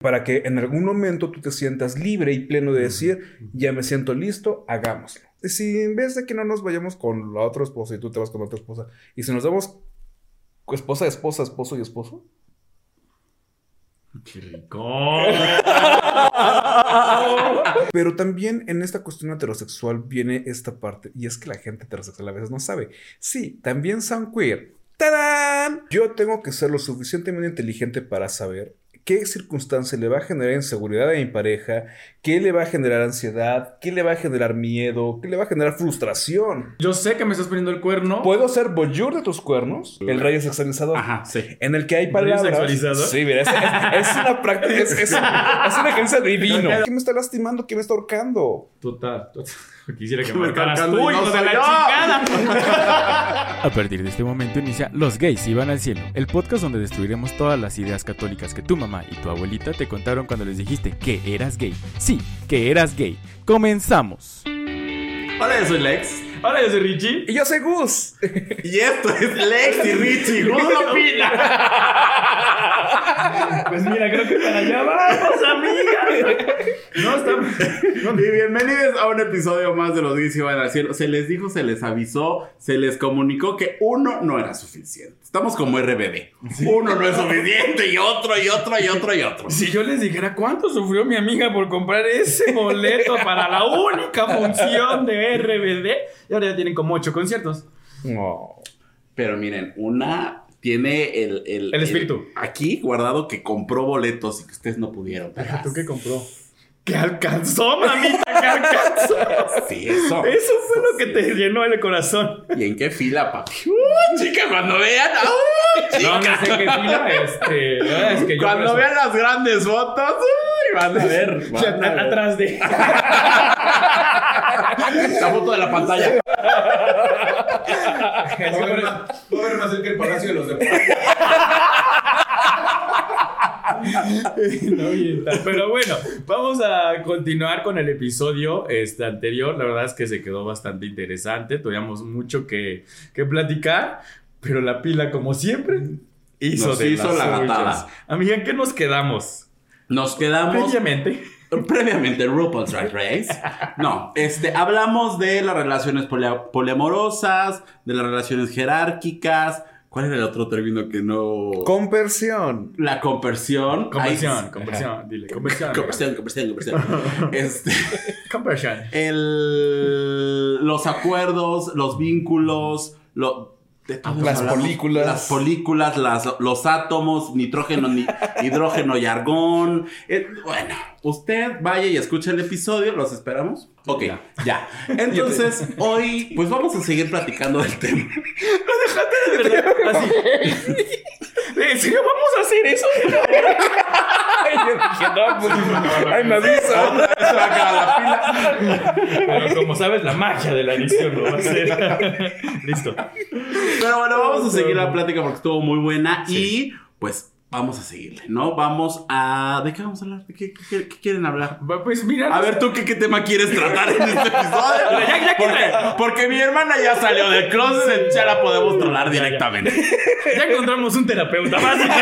para que en algún momento tú te sientas libre y pleno de decir, ya me siento listo, hagámoslo. Si en vez de que no nos vayamos con la otra esposa y tú te vas con otra esposa, y si nos damos esposa, esposa, esposo y esposo. ¡Qué rico! Pero también en esta cuestión heterosexual viene esta parte, y es que la gente heterosexual a veces no sabe. Sí, también son queer. ¡Tadán! Yo tengo que ser lo suficientemente inteligente para saber qué circunstancia le va a generar inseguridad a mi pareja, qué le va a generar ansiedad, qué le va a generar miedo, qué le va a generar frustración. Yo sé que me estás poniendo el cuerno. ¿Puedo ser voyeur de tus cuernos? El rayo sexualizador. Ajá, sí. En el que hay palabras. sexualizador? Sí, mira, es, una práctica, es, es, es un ejercicio divino. ¿Qué me está lastimando? ¿Qué me está ahorcando? Total, total. Quisiera que marcaras tú, no hijo de la yo. chingada. A partir de este momento inicia Los Gays Iban al Cielo, el podcast donde destruiremos todas las ideas católicas que tu mamá y tu abuelita te contaron cuando les dijiste que eras gay. Sí, que eras gay. Comenzamos. Hola, yo soy Lex. Hola, yo soy Richie. Y yo soy Gus. Y esto es Lex y Richie. ¿Cómo lo opina? Pues mira, creo que para allá vamos, amiga. No, estamos. Y bienvenidos a un episodio más de Los Gays Iban al Cielo. Se les dijo, se les avisó, se les comunicó que uno no era suficiente. Estamos como RBD. Uno no es suficiente y otro y otro y otro y otro. Si yo les dijera cuánto sufrió mi amiga por comprar ese boleto para la única función de RBD, y ahora ya tienen como ocho conciertos. Pero miren, una tiene el, el, El espíritu. aquí guardado que compró boletos y que ustedes no pudieron. ¿Tú qué compró? ¿Qué alcanzó, mamita? ¿Qué alcanzó? Sí, eso. Eso fue lo que te llenó el corazón. ¿Y en qué fila, papi? ¡Uh, chica, cuando vean. ¡Uh, chica! No, no sé qué fila, este. Es que yo Cuando vean las grandes fotos, uy, van a ver. van a ver. Atrás de. La foto de la pantalla. Va a haber más cerca el Palacio de los Deportes. No. Pero bueno, vamos a continuar con el episodio este, anterior. La verdad es que se quedó bastante interesante. Tuvimos mucho que, que platicar, pero la pila, como siempre, hizo Nos de hizo las la gatada. Amiga, ¿en qué nos quedamos? Nos quedamos Previamente. previamente RuPaul's Drag Race. No, este, hablamos de las relaciones polia- poliamorosas, de las relaciones jerárquicas. ¿Cuál era el otro término que no? Conversión. la conversión. Conversión, Ay, conversión, dile, conversión. Conversión, conversión, conversión. este, Conversión. el, los acuerdos, los vínculos, lo, Las hablamos. polículas. Las polículas, las, los átomos, nitrógeno, ni- hidrógeno y argón. Eh, bueno, usted vaya y escuche el episodio, los esperamos. Ok, Ya. ya. Entonces, hoy, pues vamos a seguir platicando del tema. De verdad, así. ¿En serio vamos a hacer eso? Ay, yo dije, no, pues, ay, me avisa. La pila. Pero como sabes, la magia de la edición lo va a hacer. Listo. Pero bueno, vamos a seguir la plática porque estuvo muy buena y pues vamos a seguirle, ¿no? Vamos a... ¿De qué vamos a hablar? ¿De qué, qué- qué quieren hablar? Pues mira. A ver, ¿tú qué, qué tema quieres tratar en este episodio? Ya, ya, porque, mi hermana ya salió del closet, ya la podemos trolar ya. directamente. Ya encontramos un terapeuta, básicamente.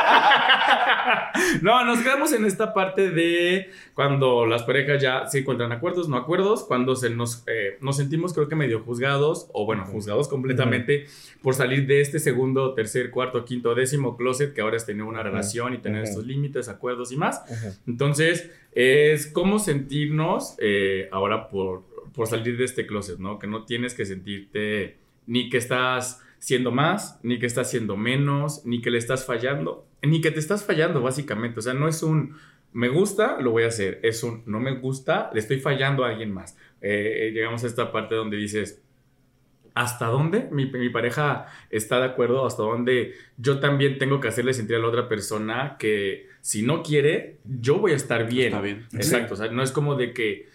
No, nos quedamos en esta parte de cuando las parejas ya se encuentran acuerdos, no acuerdos, cuando se nos, eh, nos sentimos creo que medio juzgados, o bueno, juzgados completamente por salir de este segundo, tercer, cuarto, quinto, décimo closet que ahora es tener una relación y tener estos límites, acuerdos y más. Entonces, es cómo sentirnos eh, ahora por, por salir de este closet, ¿no? Que no tienes que sentirte ni que estás siendo más, ni que estás siendo menos, ni que le estás fallando, ni que te estás fallando, básicamente. O sea, no es un me gusta, lo voy a hacer. Es un no me gusta, le estoy fallando a alguien más. Eh, eh, llegamos a esta parte donde dices, ¿hasta dónde mi, mi pareja está de acuerdo? ¿Hasta dónde yo también tengo que hacerle sentir a la otra persona que si no quiere, yo voy a estar bien? Está bien. Exacto, o sea, no es como de que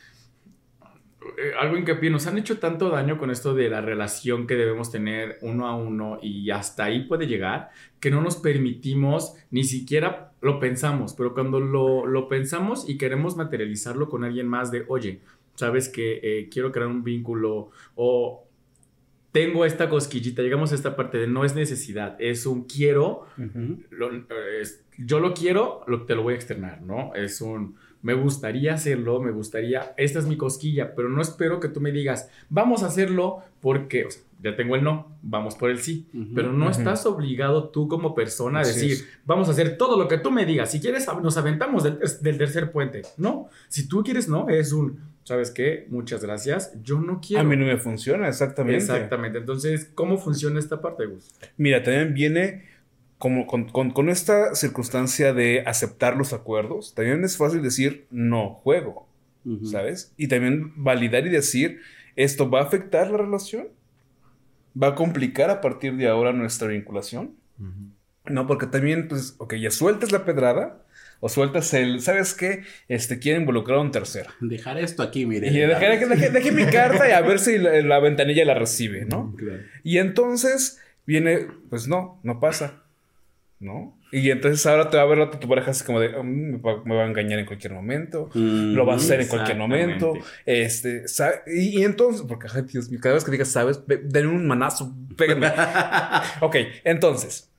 eh, algo hincapié, nos han hecho tanto daño con esto de la relación que debemos tener uno a uno y hasta ahí puede llegar, que no nos permitimos, ni siquiera lo pensamos, pero cuando lo, lo pensamos y queremos materializarlo con alguien más de, oye, sabes que eh, quiero crear un vínculo o tengo esta cosquillita, llegamos a esta parte de no es necesidad, es un quiero, lo- eh, es- yo lo quiero, lo, te lo voy a externar, ¿no? Es un, me gustaría hacerlo, me gustaría, esta es mi cosquilla, pero no espero que tú me digas, vamos a hacerlo porque, o sea, ya tengo el no, vamos por el sí, pero no estás obligado tú como persona a decir, es. vamos a hacer todo lo que tú me digas, si quieres nos aventamos del, del tercer puente, no, si tú quieres no, es un, ¿sabes qué? Muchas gracias, yo no quiero. A mí no me funciona, exactamente. Exactamente, entonces, ¿cómo funciona esta parte, Gus? Mira, también viene como con, con- con esta circunstancia de aceptar los acuerdos. También es fácil decir no juego, Ujú. ¿sabes? Y también validar y decir esto va a afectar la relación, va a complicar a partir de ahora nuestra vinculación. No, porque también, pues, ok, ya sueltas la pedrada o sueltas el, ¿sabes qué? Este quiere involucrar a un tercero. Dejar esto aquí, mire. Y dejaré que deje, deje mi carta y a ver si la, la ventanilla la recibe, ¿no? Claro. Y entonces viene, pues no, no pasa, ¿no? Y entonces ahora te va a ver tu pareja así como de, "Mm, me, va, me va a engañar en cualquier momento, lo va a hacer en cualquier momento, este, ¿sabe? Y, y entonces, porque, ay, Dios mío, cada vez que digas, ¿sabes? Denme un manazo, péguenme. ok, entonces,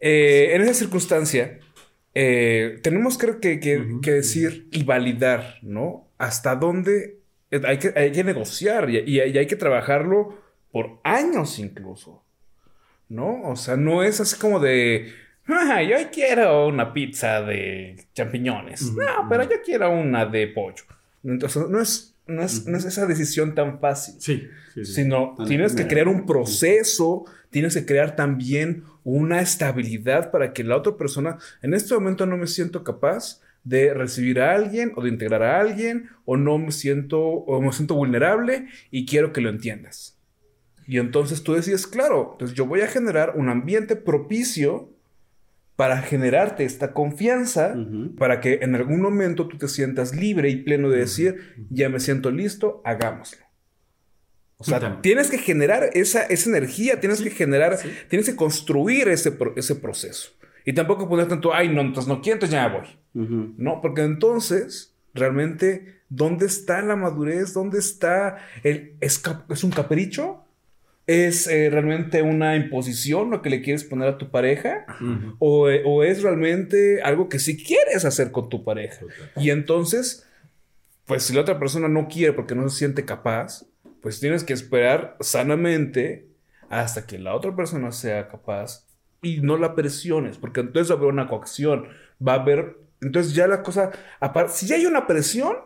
eh, en esa circunstancia, eh, tenemos creo que, que- que decir y validar, ¿no? Hasta dónde hay que, hay que negociar y, y- y hay que trabajarlo por años incluso, ¿no? O sea, no es así como de, "Ah, yo quiero una pizza de champiñones, no, pero yo quiero una de pollo. Entonces, no es, no es, no es esa decisión tan fácil Sí, sí, sí. sino Tan tienes que crear un proceso, tienes que crear también una estabilidad para que la otra persona, en este momento no me siento capaz de recibir a alguien o de integrar a alguien o no me siento o me siento vulnerable y quiero que lo entiendas. Y entonces tú decides, claro, entonces yo voy a generar un ambiente propicio para generarte esta confianza, para que en algún momento tú te sientas libre y pleno de decir, ya me siento listo, hagámoslo. O sea, También. tienes que generar esa, esa energía, tienes que generar, tienes que construir ese, ese proceso. Y tampoco poner tanto, ay, no, entonces no quiero, entonces ya me voy. No, porque entonces, realmente, ¿dónde está la madurez? ¿Dónde está el... ¿Es, cap- es un capricho? ¿Es eh, realmente una imposición lo que le quieres poner a tu pareja? O, eh, o es realmente algo que sí quieres hacer con tu pareja. Y entonces, pues si la otra persona no quiere porque no se siente capaz, pues tienes que esperar sanamente hasta que la otra persona sea capaz y no la presiones, porque entonces va a haber una coacción, va a haber, entonces ya la cosa, si ya hay una presión,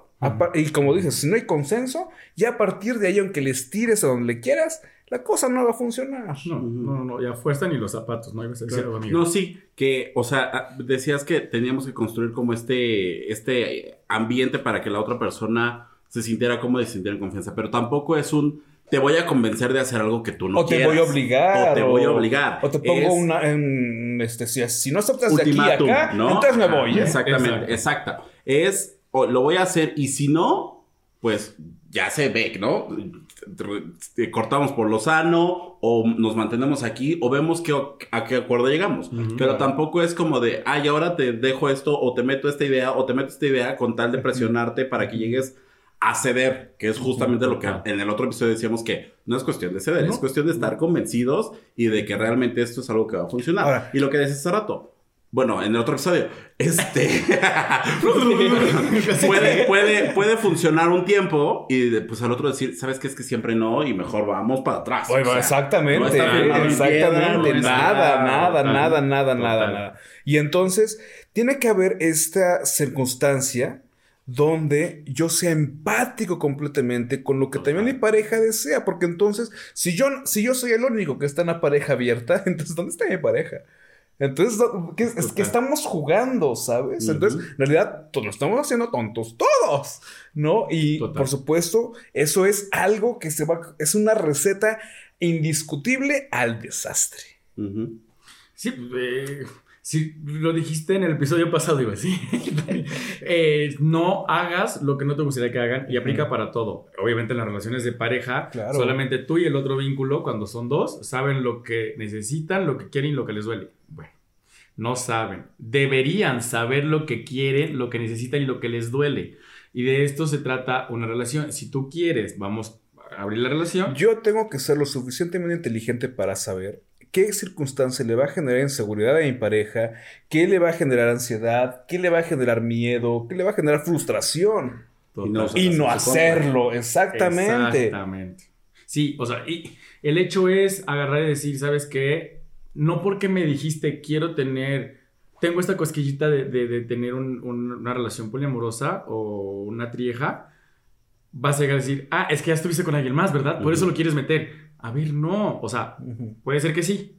y como dices, si no hay consenso, ya a partir de ahí, aunque les tires a donde le quieras, la cosa no va a funcionar. No, no, no, ya fuerza ni los zapatos, ¿no? Ibas a decir algo, amigo. No, sí, que, o sea, ah, decías que teníamos que construir como este, este ambiente para que la otra persona se sintiera cómoda y se sintiera en confianza, pero tampoco es un, te voy a convencer de hacer algo que tú no o te quieras. voy a obligar. O te voy a obligar. O te pongo Es una. en, este, si, si no aceptas de aquí a acá, ¿no? entonces me voy. ¿eh? Exactamente, Exacto. exacta. Es, o lo voy a hacer y si no, pues ya se ve, ¿no? Cortamos por lo sano o nos mantenemos aquí o vemos que, a qué acuerdo llegamos. Pero tampoco es como de, ay, ahora te dejo esto o te meto esta idea o te meto esta idea con tal de presionarte para que llegues a ceder, que es justamente lo que en el otro episodio decíamos que no es cuestión de ceder, No. es cuestión de estar convencidos y de que realmente esto es algo que va a funcionar. Ahora- y lo que decías hace rato, bueno, en el otro episodio, este puede, puede, puede funcionar un tiempo y pues al otro decir, ¿sabes qué? Es que siempre no y mejor vamos para atrás. Oye, O sea, exactamente, no está piedra, exactamente, no nada, nada, total, nada, nada, total. nada, nada. Y entonces tiene que haber esta circunstancia donde yo sea empático completamente con lo que también mi pareja desea, porque entonces si yo si yo soy el único que está en la pareja abierta, entonces ¿dónde está mi pareja? Entonces, ¿dó- ¿qué- es, que estamos jugando, ¿sabes? Entonces, en realidad, todos nos estamos haciendo tontos, todos, ¿no? Y Total. por supuesto, eso es algo que se va, es una receta indiscutible al desastre. Ujú. Sí, eh, sí, lo dijiste en el episodio pasado, iba así. Eh, no hagas lo que no te gustaría que hagan y aplica para todo. Obviamente en las relaciones de pareja, Claro. solamente tú y el otro vínculo, cuando son dos, saben lo que necesitan, lo que quieren y lo que les duele. Bueno, no saben. Deberían saber lo que quieren, lo que necesitan y lo que les duele. Y de esto se trata una relación. Si tú quieres, vamos a abrir la relación. Yo tengo que ser lo suficientemente inteligente para saber qué circunstancia le va a generar inseguridad a mi pareja, qué le va a generar ansiedad, qué le va a generar miedo, qué le va a generar frustración. Y no, Y hacerlo, exactamente. Exactamente. Sí, o sea, y el hecho es agarrar y decir, ¿sabes qué? No porque me dijiste quiero tener, tengo esta cosquillita de, de- de tener un- un- una relación poliamorosa o una trieja, vas a llegar a decir, ah, es que ya estuviste con alguien más, ¿verdad? Por eso lo quieres meter. A ver, no, o sea, puede ser que sí,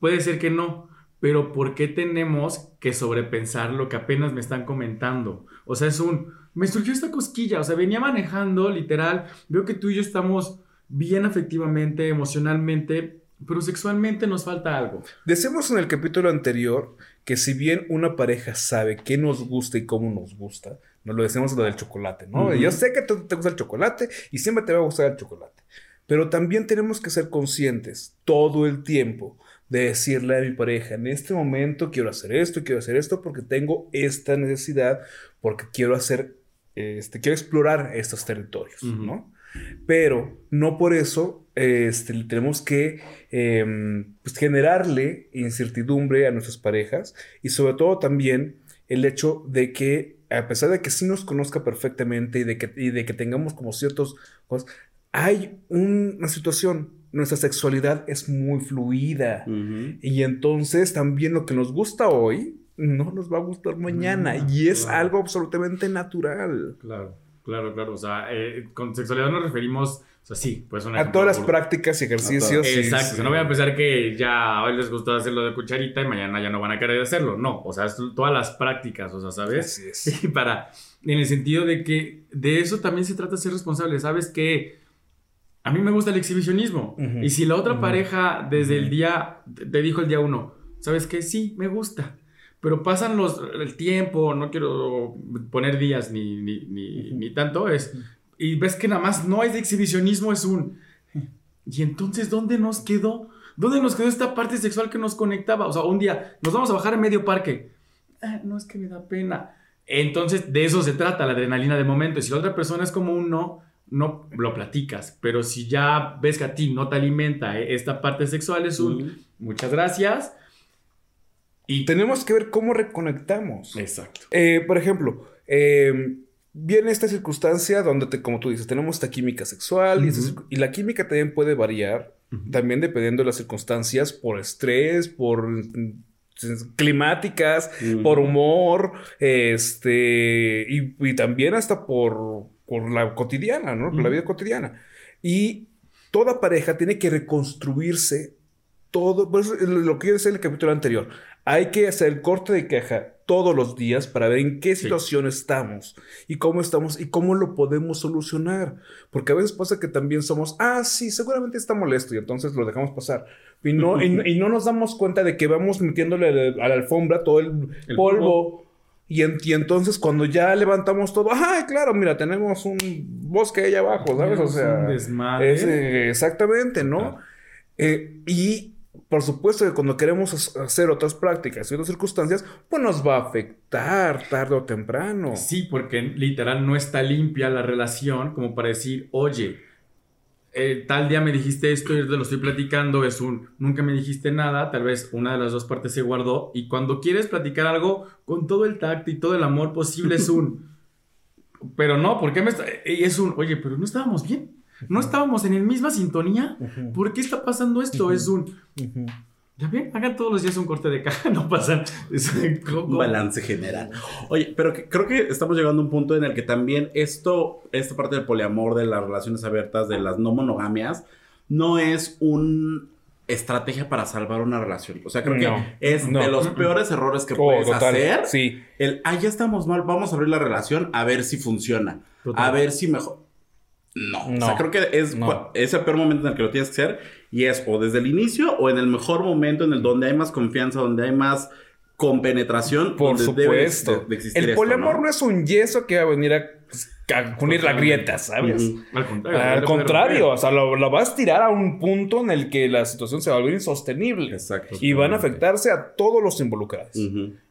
puede ser que no, pero ¿por qué tenemos que sobrepensar lo que apenas me están comentando? O sea, es un, me surgió esta cosquilla, o sea, venía manejando, literal, veo que tú y yo estamos bien afectivamente, emocionalmente, pero sexualmente nos falta algo. Decimos en el capítulo anterior que si bien una pareja sabe qué nos gusta y cómo nos gusta, nos lo decimos lo del chocolate, ¿no? Yo sé que te, te gusta el chocolate y siempre te va a gustar el chocolate, pero también tenemos que ser conscientes todo el tiempo de decirle a mi pareja, en este momento quiero hacer esto, quiero hacer esto porque tengo esta necesidad, porque quiero hacer, este, quiero explorar estos territorios. ¿no? Pero no por eso este, le tenemos que em, pues, generarle incertidumbre a nuestras parejas y sobre todo también el hecho de que a pesar de que sí nos conozca perfectamente y de que, y de que tengamos como ciertos cosas, hay un- una situación, nuestra sexualidad es muy fluida y entonces también lo que nos gusta hoy no nos va a gustar mañana Mm, y es claro. algo absolutamente natural. Claro, claro, claro. O sea, eh, con sexualidad nos referimos, o sea, sí, pues un A todas las prácticas y ejercicios. sí, Exacto, o sea, no voy a pensar que ya hoy les gustó hacerlo de cucharita y mañana ya no van a querer hacerlo. No, o sea, es todas las prácticas, o sea, ¿sabes? Así es. Y para, en el sentido de que de eso también se trata de ser responsable. Sabes que a mí me gusta el exhibicionismo. Y si la otra pareja desde el día, te dijo el día uno, ¿sabes qué? Sí, me gusta. Pero pasan los, el tiempo, no quiero poner días ni, ni, ni, ni tanto, es... Y ves que nada más no es de exhibicionismo, es un... ¿Y entonces dónde nos quedó? ¿Dónde nos quedó esta parte sexual que nos conectaba? O sea, un día nos vamos a bajar en medio parque. "Ah, no es que me da pena. Entonces, de eso se trata, la adrenalina de momento. Y si la otra persona es como un no, no lo platicas. Pero si ya ves que a ti no te alimenta eh, esta parte sexual, es un muchas gracias. Y Tenemos que ver cómo reconectamos. Exacto. Eh, por ejemplo, eh, viene esta circunstancia donde, te- como tú dices, tenemos esta química sexual y, esta la química también puede variar, también dependiendo de las circunstancias, por estrés, por mm, climáticas, Ujú. por humor, este, y, y también hasta por, por la cotidiana, ¿no? Por la vida cotidiana. Y toda pareja tiene que reconstruirse todo, por eso es lo que yo decía en el capítulo anterior, hay que hacer el corte de caja todos los días para ver en qué Sí. situación estamos y cómo estamos y cómo lo podemos solucionar. Porque a veces pasa que también somos, ah, sí, seguramente está molesto y entonces lo dejamos pasar. Y no, y, no- y no nos damos cuenta de que vamos metiéndole a la, a la alfombra todo el, El polvo. polvo. Y, en- y entonces cuando ya levantamos todo, ay, claro, mira, tenemos un bosque ahí abajo, ¿sabes? O sea, un desmadre. es, eh, exactamente, ¿no? Claro. Eh, y por supuesto que cuando queremos hacer otras prácticas y otras circunstancias, pues nos va a afectar tarde o temprano. Sí, porque literal no está limpia la relación como para decir, oye, eh, tal día me dijiste esto y te lo estoy platicando, es un, nunca me dijiste nada, tal vez una de las dos partes se guardó y cuando quieres platicar algo con todo el tacto y todo el amor posible es un, pero no, ¿por qué me está? Y es un, oye, pero no estábamos bien, no estábamos en la misma sintonía, ¿por qué está pasando esto? Es un. Ya ven, hagan todos los días un corte de caja, no pasan. Es un, Un balance general. Oye, pero que- creo que estamos llegando a un punto en el que también esto, esta parte del poliamor, de las relaciones abiertas, de las no monogamias, no es un estrategia para salvar una relación. O sea, creo No, que es no. de los peores errores que Oh, puedes total, hacer. Sí. El, ah, ya estamos mal, vamos a abrir la relación a ver si funciona. Total. A ver si mejor. No, o No. sea, creo que es, No. es el peor momento en el que lo tienes que hacer y es o desde el inicio o en el mejor momento en el donde hay más confianza, donde hay más compenetración, Por donde debe de- supuesto. de existir el esto, poliamor ¿no? no es un yeso que va a venir a, pues, a unir la grieta, ¿sabes? Al contrario. Al contrario, o sea, lo, lo vas a tirar a un punto en el que la situación se va a volver insostenible. Exacto. Y van a afectarse a todos los involucrados.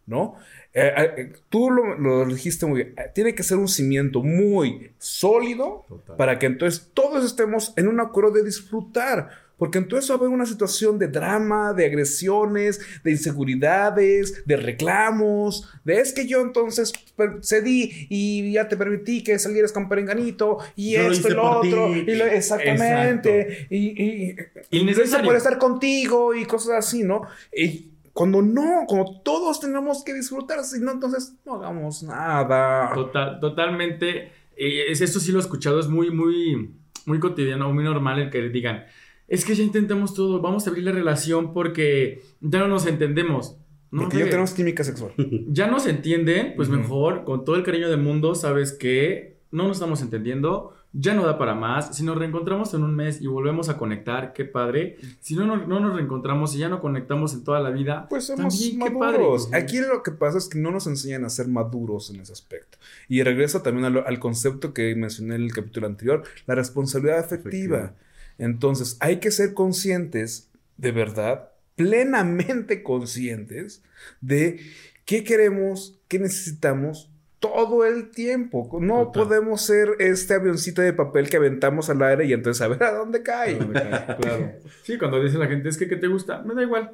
¿no? Eh, eh, tú lo, lo dijiste muy bien. Eh, Tiene que ser un cimiento muy sólido Total. para que entonces todos estemos en un acuerdo de disfrutar. Porque en todo eso va a haber una situación de drama, de agresiones, de inseguridades, de reclamos, de es que yo entonces per- cedí y ya te permití que salieras con perenganito y Yo lo esto y lo otro. Y lo- exactamente. Y, y, y Innecesario. por estar contigo y cosas así, ¿no? Y cuando no, como todos tenemos que disfrutar, si no, entonces no hagamos nada. Total, totalmente. eh, es, esto sí lo he escuchado, es muy, muy, muy cotidiano, muy normal el que digan, es que ya intentamos todo, vamos a abrir la relación porque ya no nos entendemos. No, Porque ya tenemos química sexual. ya nos entienden, pues mejor, con todo el cariño del mundo, sabes que no nos estamos entendiendo, ya no da para más. Si nos reencontramos en un mes y volvemos a conectar, qué padre. Si no, no, no nos reencontramos y ya no conectamos en toda la vida, Pues somos también qué padre. maduros. Aquí lo que pasa es que no nos enseñan a ser maduros en ese aspecto. Y regreso también al, al concepto que mencioné en el capítulo anterior, la responsabilidad afectiva. Entonces, hay que ser conscientes, de verdad, plenamente conscientes de qué queremos, qué necesitamos todo el tiempo. No podemos ser este avioncito de papel que aventamos al aire y entonces a ver a dónde cae. Claro. Sí, cuando dice la gente, es que ¿qué te gusta? Me da igual.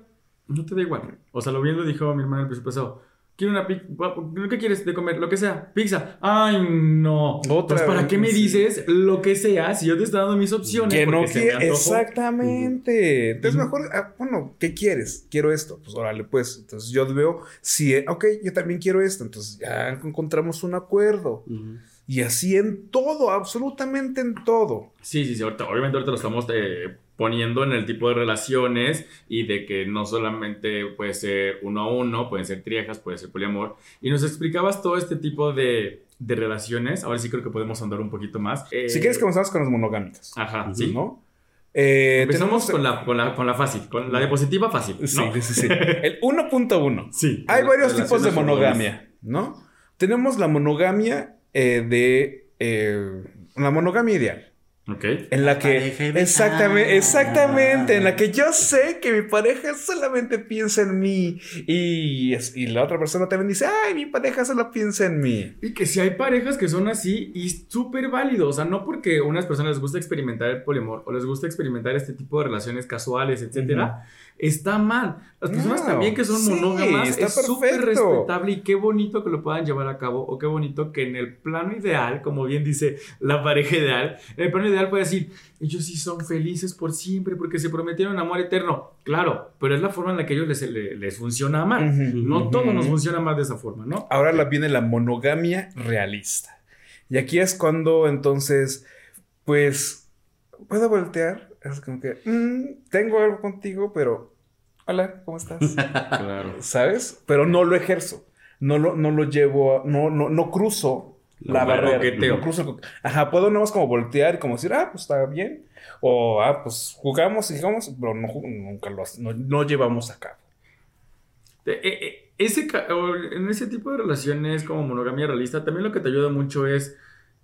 No te da igual. O sea, lo bien lo dijo mi hermana el piso pasado. Quiero una pizza. ¿Qué quieres de comer? Lo que sea. Pizza. Ay, no. Otra pues, ¿para vez, qué me sí. dices lo que sea si yo te estoy dando mis opciones? Que no porque se me quiere. antojó? Exactamente. Entonces, mejor, ah, bueno, ¿qué quieres? Quiero esto. Pues órale, pues. Entonces yo veo, sí, eh, ok, yo también quiero esto. Entonces ya encontramos un acuerdo. Ujú. Y así en todo, absolutamente en todo. Sí, sí, sí. ahorita- obviamente ahorita lo estamos eh, poniendo en el tipo de relaciones y de que no solamente puede ser uno a uno, pueden ser triejas, puede ser poliamor. Y nos explicabas todo este tipo de, de relaciones. Ahora sí creo que podemos andar un poquito más. Eh, Si quieres, comenzamos con las monogámicas. Ajá, sí. ¿No? Eh, Empezamos tenemos- con la, con, la, con la fácil, con la diapositiva fácil. ¿no? Sí, sí, sí. El 1.1. Sí. Hay varios tipos de monogamia, ¿no? Tenemos la monogamia eh, de... eh, la monogamia ideal. Ok. En la La que exactamente, exactamente, en la que yo sé que mi pareja solamente piensa en mí y, y la otra persona también dice, ay, mi pareja solo piensa en mí. Y que si hay parejas que son así y súper válido. O sea, no porque a unas personas les gusta experimentar el poliamor o les gusta experimentar este tipo de relaciones casuales, etcétera, está mal. Las personas No, también que son sí, monógamas es súper respetable y qué bonito que lo puedan llevar a cabo o qué bonito que en el plano ideal, como bien dice la pareja ideal, en el plano ideal puede decir, ellos sí son felices por siempre porque se prometieron amor eterno. Claro, pero es la forma en la que a ellos les, les, les funciona amar. No ujú. todo nos funciona más de esa forma, ¿no? Ahora la, viene la monogamia realista. Y aquí es cuando entonces, pues, puedo voltear. Es como que, "Mm, tengo algo contigo, pero, hola, ¿cómo estás? Claro. ¿Sabes? Pero no lo ejerzo. No lo, no lo llevo, a- no, no, no cruzo la Como el barrera. coqueteo. No cruzo el Ajá, puedo nada más como voltear y como decir, ah, pues está bien. O, ah, pues jugamos y jugamos, pero no, nunca lo no, no llevamos a cabo. Eh, eh, ese, en ese tipo de relaciones como monogamia realista, también lo que te ayuda mucho es,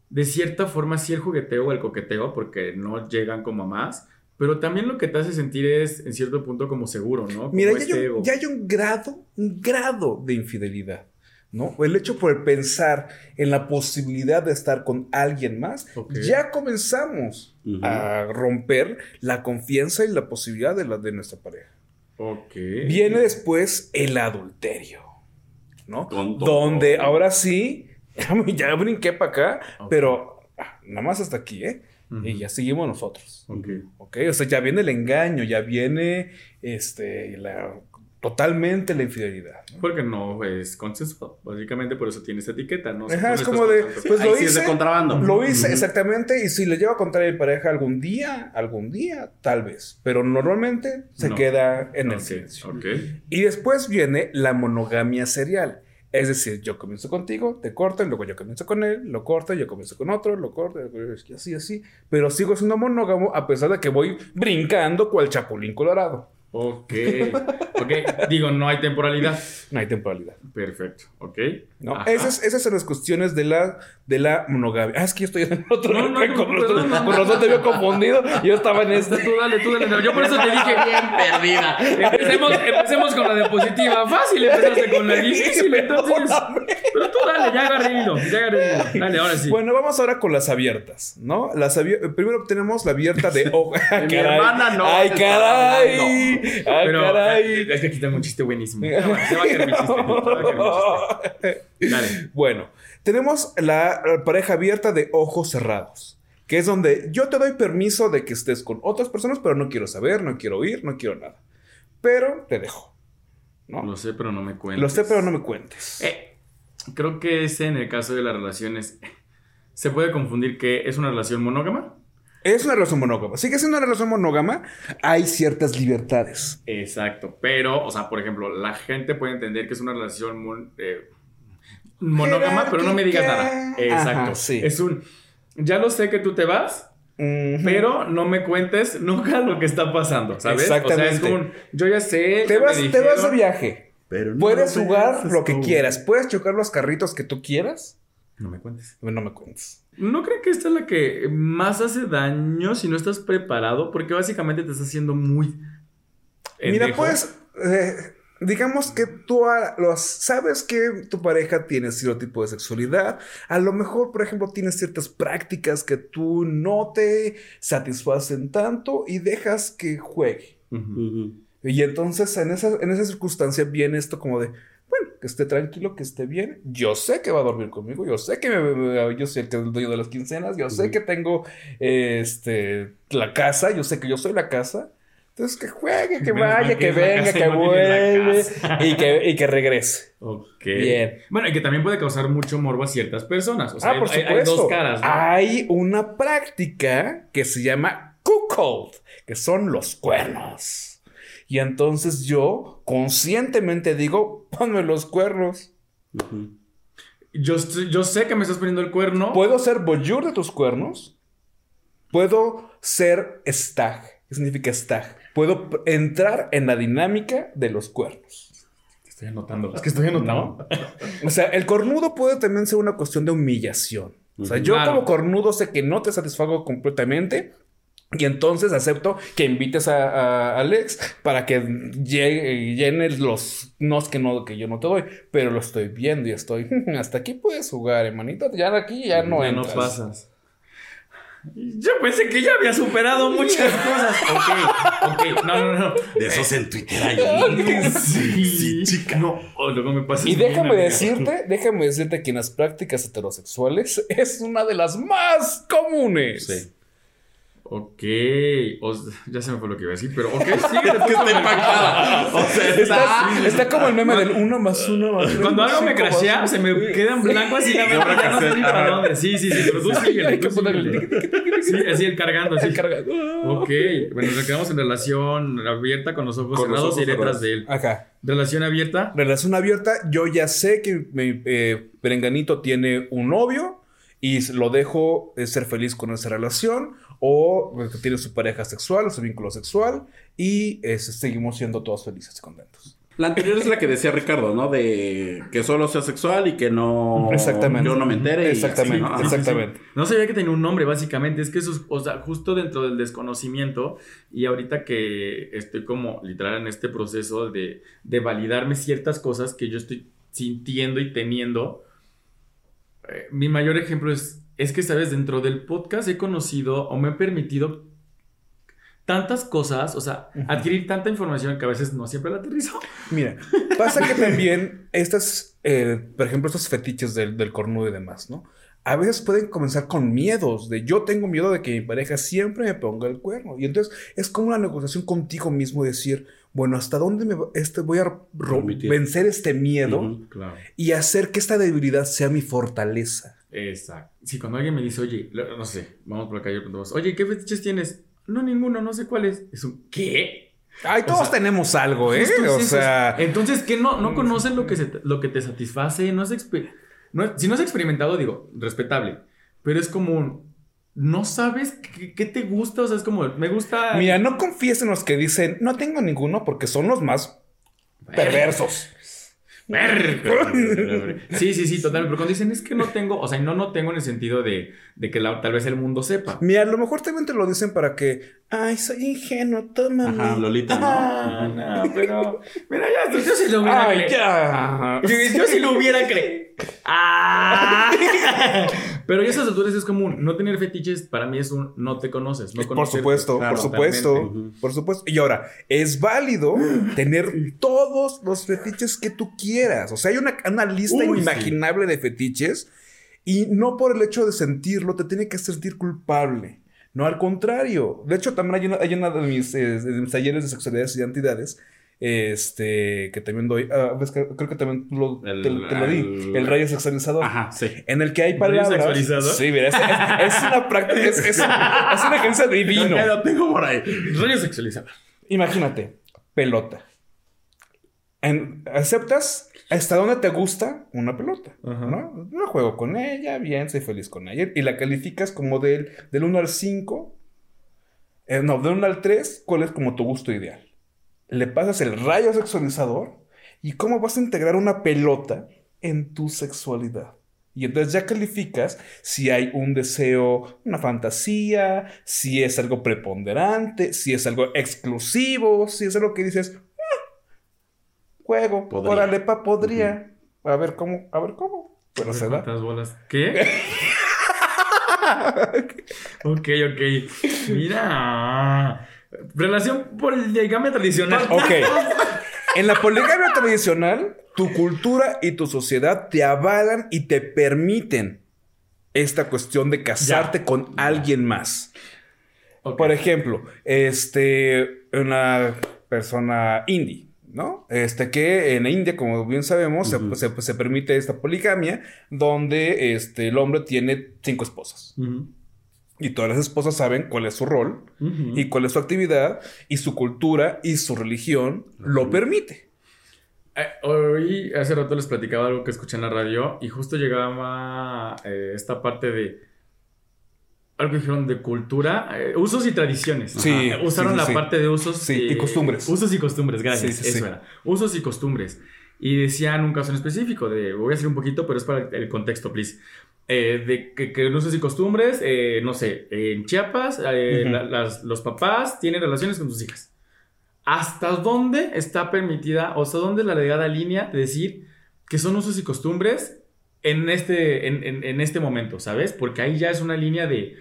de cierta forma, sí el jugueteo o el coqueteo, porque no llegan como a más, pero también lo que te hace sentir es, en cierto punto, como seguro, ¿no? Como Mira, ya este hay, un, ego. ya hay un grado, un grado de infidelidad, ¿no? El hecho por pensar en la posibilidad de estar con alguien más, ya comenzamos a romper la confianza y la posibilidad de, la, de nuestra pareja. Ok. Viene después el adulterio, ¿no? Donde ahora sí, ya brinqué para acá, Ok. pero ah, nada más hasta aquí, ¿eh? Ujú. Y ya seguimos nosotros. Ok. ¿Ok? O sea, ya viene el engaño, ya viene este, la, totalmente la infidelidad. ¿no? Porque no es consensuado, básicamente por eso tiene esa etiqueta, ¿no? Ajá, es como de, pues Ahí lo sí es de hice, contrabando. lo hice Ujú. exactamente, y si le llevo a contar a mi pareja algún día, algún día, tal vez, pero normalmente se No. queda en el Ok, silencio. ok. Y después viene la monogamia serial. Es decir, yo comienzo contigo, te corto, y luego yo comienzo con él, lo corto, yo comienzo con otro, lo corto, y así, así. Pero sigo siendo monógamo a pesar de que voy brincando cual chapulín colorado. Ok. Ok. Digo, no hay temporalidad. No hay temporalidad. Perfecto. Ok. ¿no? Esas, esas son las cuestiones de la, de la monogamia. Ah, es que yo estoy en otro. No, no, no, con no, razón- no, no. te veo confundido. Yo estaba en este. Tú dale, tú dale. Yo por eso te dije bien perdida. Empecemos, empecemos con la diapositiva. Fácil, empezaste con la difícil. Entonces. Pero tú dale, ya agarré hilo. Ya agarré hilo. Dale, ahora sí. Bueno, vamos ahora con las abiertas, ¿no? Las abier- Primero tenemos la abierta de ojo. Mi hermana no ¡Ay, caray! ¡Ay, Pero caray! es que aquí tengo un chiste buenísimo. Se va se va a caer mi chiste. se va a caer mi chiste. Dale. Bueno, tenemos la la pareja abierta de ojos cerrados, que es donde yo te doy permiso de que estés con otras personas, pero no quiero saber, no quiero oír, no quiero nada. Pero te dejo. ¿no? Lo sé, pero no me cuentes. Lo sé, pero no me cuentes. Eh, creo que ese en el caso de las relaciones se puede confundir que es una relación monógama. Es una relación monógama. Sigue siendo una relación monógama. Hay ciertas libertades. Exacto. Pero, o sea, por ejemplo, la gente puede entender que es una relación mon- eh, monógama, pero no me digas nada. Exacto. Ajá, sí. Es un. Ya lo sé que tú te vas, Ujú. pero no me cuentes nunca lo que está pasando, ¿sabes? Exactamente. O sea, es como un, yo ya sé. te vas, te vas de viaje. Pero no Puedes jugar lo que tú. quieras. Puedes chocar los carritos que tú quieras. No me cuentes. No me cuentes. ¿No creen que esta es la que más hace daño si no estás preparado? Porque básicamente te estás haciendo muy. Mira, pues, eh, digamos que tú a- los, sabes que tu pareja tiene cierto tipo de sexualidad. A lo mejor, por ejemplo, tienes ciertas prácticas que tú no te satisfacen tanto y dejas que juegue. Y entonces en esa, en esa circunstancia viene esto como de, bueno, que esté tranquilo, que esté bien. Yo sé que va a dormir conmigo, yo sé que me- me- yo soy el que es el dueño de las quincenas, yo sé que tengo este, la casa, yo sé que yo soy la casa. Entonces que juegue, que Menos vaya, que venga, que vuelve y que, y que regrese. Ok. Bien. Bueno, y que también puede causar mucho morbo a ciertas personas. O sea, ah, por hay, supuesto. hay dos caras, ¿no? Hay una práctica que se llama cuckold, que son los cuernos. Y entonces yo conscientemente digo, ponme los cuernos. Yo, yo sé que me estás poniendo el cuerno. Puedo ser voyeur de tus cuernos. Puedo ser stag. ¿Qué significa stag? Puedo entrar en la dinámica de los cuernos. Estoy anotando. Es que estoy anotando. O sea, el cornudo puede también ser una cuestión de humillación. O sea, yo Claro. como cornudo sé que no te satisfago completamente. Y entonces acepto que invites a, a Alex para que llegue- llenes los nos que no que yo no te doy, pero lo estoy viendo y estoy hasta aquí puedes jugar, hermanito, ya de aquí ya no Ya no entras. pasas. Yo pensé que ya había superado muchas cosas. Ok, ok. No, no, no. De esos en Twitter hay Sí, chica. No, oh, luego me pasa. Y déjame decirte, déjame decirte que en las prácticas heterosexuales es una de las más comunes. Sí. Ok. o sea, ya se me fue lo que iba a decir, pero ok, sigue. que está impactada. O sea, Está, está. está como el meme del uno más uno más uno Cuando algo me más crashea, se me queda en blanco así la mente. Ya no sé ni para dónde. Sí, sí, sí, pero tú síguele. Hay que tú ponerle síguele. Sí, así el cargando, así. El carga- Ok, bueno, nos quedamos en relación abierta con los ojos Con los cerrados ojos y detrás cerrados. de él. Acá. Relación abierta. Relación abierta. Yo ya sé que mi eh, Perenganito tiene un novio y lo dejo eh, ser feliz con esa relación. O que tiene su pareja sexual o su vínculo sexual. Y eh, seguimos siendo todos felices y contentos. La anterior es la que decía Ricardo, ¿no? De que solo sea sexual y que no. Exactamente. Yo no me entere. y Exactamente, así, ¿no? exactamente. No sabía que tenía un nombre, básicamente. Es que eso es, o sea, justo dentro del desconocimiento. Y ahorita que estoy como literal en este proceso de, de validarme ciertas cosas que yo estoy sintiendo y teniendo. eh, mi mayor ejemplo es, es que, ¿sabes? Dentro del podcast he conocido o me he permitido tantas cosas, o sea, adquirir tanta información que a veces no siempre la aterrizo. Mira, pasa que también estas, eh, por ejemplo, estos fetiches del, del cornudo y demás, ¿no? A veces pueden comenzar con miedos, de yo tengo miedo de que mi pareja siempre me ponga el cuerno. Y entonces es como una negociación contigo mismo, decir, bueno, ¿hasta dónde me este, voy a vencer este miedo. Claro. y hacer que esta debilidad sea mi fortaleza? Exacto. Sí, cuando alguien me dice, oye, no sé, vamos por yo pregunto, oye, ¿qué fetiches tienes? No, ninguno, no sé cuál es. Es un, ¿qué? Ay, todos sea, tenemos algo, ¿eh? Justo O sea, Entonces, ¿qué no, no conoces lo que, se lo que te satisface? No es- si no has experimentado, digo, respetable. Pero es como un. no sabes qué, qué te gusta. O sea, es como, me gusta. Mira, no confíes en los que dicen, no tengo ninguno porque son los más perversos. Sí, sí, sí, totalmente. Pero cuando dicen es que no tengo, o sea, no, no tengo en el sentido de, de que la- tal vez el mundo sepa. Mira, a lo mejor también te lo dicen para que, ay, soy ingenuo, tómame. Ajá, Lolita, ¿no? Ah, no, pero. Mira, ya, yo sí lo hubiera Ay, creído. ya. Yo, yo sí lo hubiera creído. ¡Ah! Pero ya a esas alturas es común. No tener fetiches para mí es un no te conoces. No Por supuesto, Claro, por supuesto, totalmente. por supuesto. Y ahora, es válido tener todos los fetiches que tú quieras. O sea, hay una, una lista Uy, sí. inimaginable de fetiches y no por el hecho de sentirlo te tiene que sentir culpable. No, al contrario. De hecho, también hay una, hay una de, mis, eh, de mis talleres de sexualidades y identidades. Este, que también doy. ah, creo que también lo, El- te, te lo di. el- El rayo sexualizador. Ajá, sí. En el que hay ¿Rayo palabras. sexualizador? Sí, mira, es, es- es una práctica. Es, es, una ejercicio divino. Lo tengo por ahí. Rollo sexualizado. Imagínate, pelota. En- ¿Aceptas hasta dónde te gusta una pelota? Ajá. ¿no? Yo juego con ella, bien, soy feliz con ella. Y la calificas como del, del 1 al 5. eh, no, del 1 al 3, ¿cuál es como tu gusto ideal? Le pasas el rayo sexualizador y cómo vas a integrar una pelota en tu sexualidad. Y entonces ya calificas si hay un deseo, una fantasía, si es algo preponderante, si es algo exclusivo, si es algo que dices, "Ah, juego, Podría. órale, pa, podría. A ver cómo, a ver cómo. Pero se da. ¿Qué? ok, ok. Mira. Relación poligamia tradicional. Ok. En la poligamia tradicional, tu cultura y tu sociedad te avalan y te permiten esta cuestión de casarte con alguien más. Por ejemplo, este, una persona indie, ¿no? Este que en India, como bien sabemos, se- Ujú. se, se permite esta poligamia donde este, el hombre tiene cinco esposas. Y todas las esposas saben cuál es su rol y cuál es su actividad y su cultura y su religión lo permite. Eh, hoy, hace rato les platicaba algo que escuché en la radio y justo llegaba eh, esta parte de algo que dijeron de cultura, eh, usos y tradiciones. Sí, Ajá. Usaron sí, sí, la sí. parte de usos Sí, y costumbres. Usos y costumbres, gracias. Eso era. Usos y costumbres. Y decían un caso en específico, de, voy a hacer un poquito, pero es para el contexto, please. Eh, de que, que usos y costumbres, eh, no sé, en Chiapas, eh, Ujú. la- las- los papás tienen relaciones con sus hijas. ¿Hasta dónde está permitida, o hasta dónde es la delgada línea de decir que son usos y costumbres en este, en, en- en este momento, ¿sabes? Porque ahí ya es una línea de,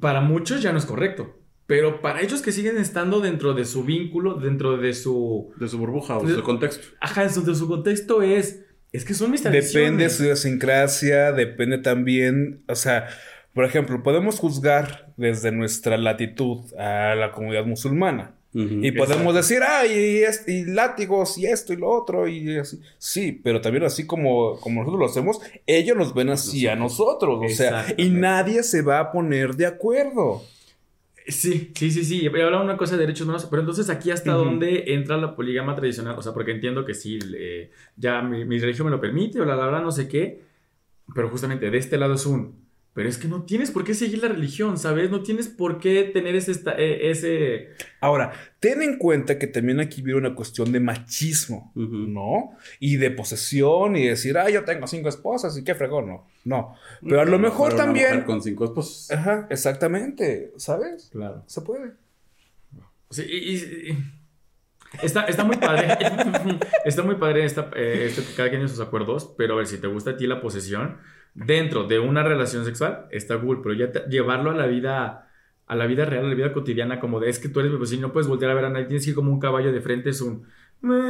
para muchos ya no es correcto, pero para ellos que siguen estando dentro de su vínculo, dentro de su, De su burbuja o de su contexto. ajá, dentro de su contexto es, es que son mis tradiciones. Depende de su idiosincrasia, depende también, o sea, por ejemplo, podemos juzgar desde nuestra latitud a la comunidad musulmana. Y podemos decir, ay, y, es- y látigos, y esto y lo otro, y así. Sí, pero también así como, como nosotros lo hacemos, ellos nos ven así a nosotros. O sea, y nadie se va a poner de acuerdo. Sí, sí, sí, sí. He hablado una cosa de derechos humanos, pero entonces aquí hasta Ujú. dónde entra la poligama tradicional, o sea, porque entiendo que sí, eh, ya mi, mi religión me lo permite, o la, la, la, no sé qué, pero justamente de este lado es un, pero es que no tienes por qué seguir la religión, ¿sabes? No tienes por qué tener ese, esta- eh, ese... Ahora, ten en cuenta que también aquí viene una cuestión de machismo, Ujú. ¿no? Y de posesión y decir, ah, yo tengo cinco esposas y qué fregón, no. No. Pero a lo mejor Pero una también. mujer Con cinco esposos. Ajá, exactamente, ¿sabes? Claro. Se puede. Sí, y, y- Está, está muy padre. está muy padre esta, eh, esto que cada quien tiene sus acuerdos, pero a ver, si te gusta a ti la posesión dentro de una relación sexual, está cool, pero ya te- llevarlo a la vida a la vida real, a la vida cotidiana, como de es que tú eres mi vecino, no puedes voltear a ver a nadie, tienes que ir como un caballo de frente, es un...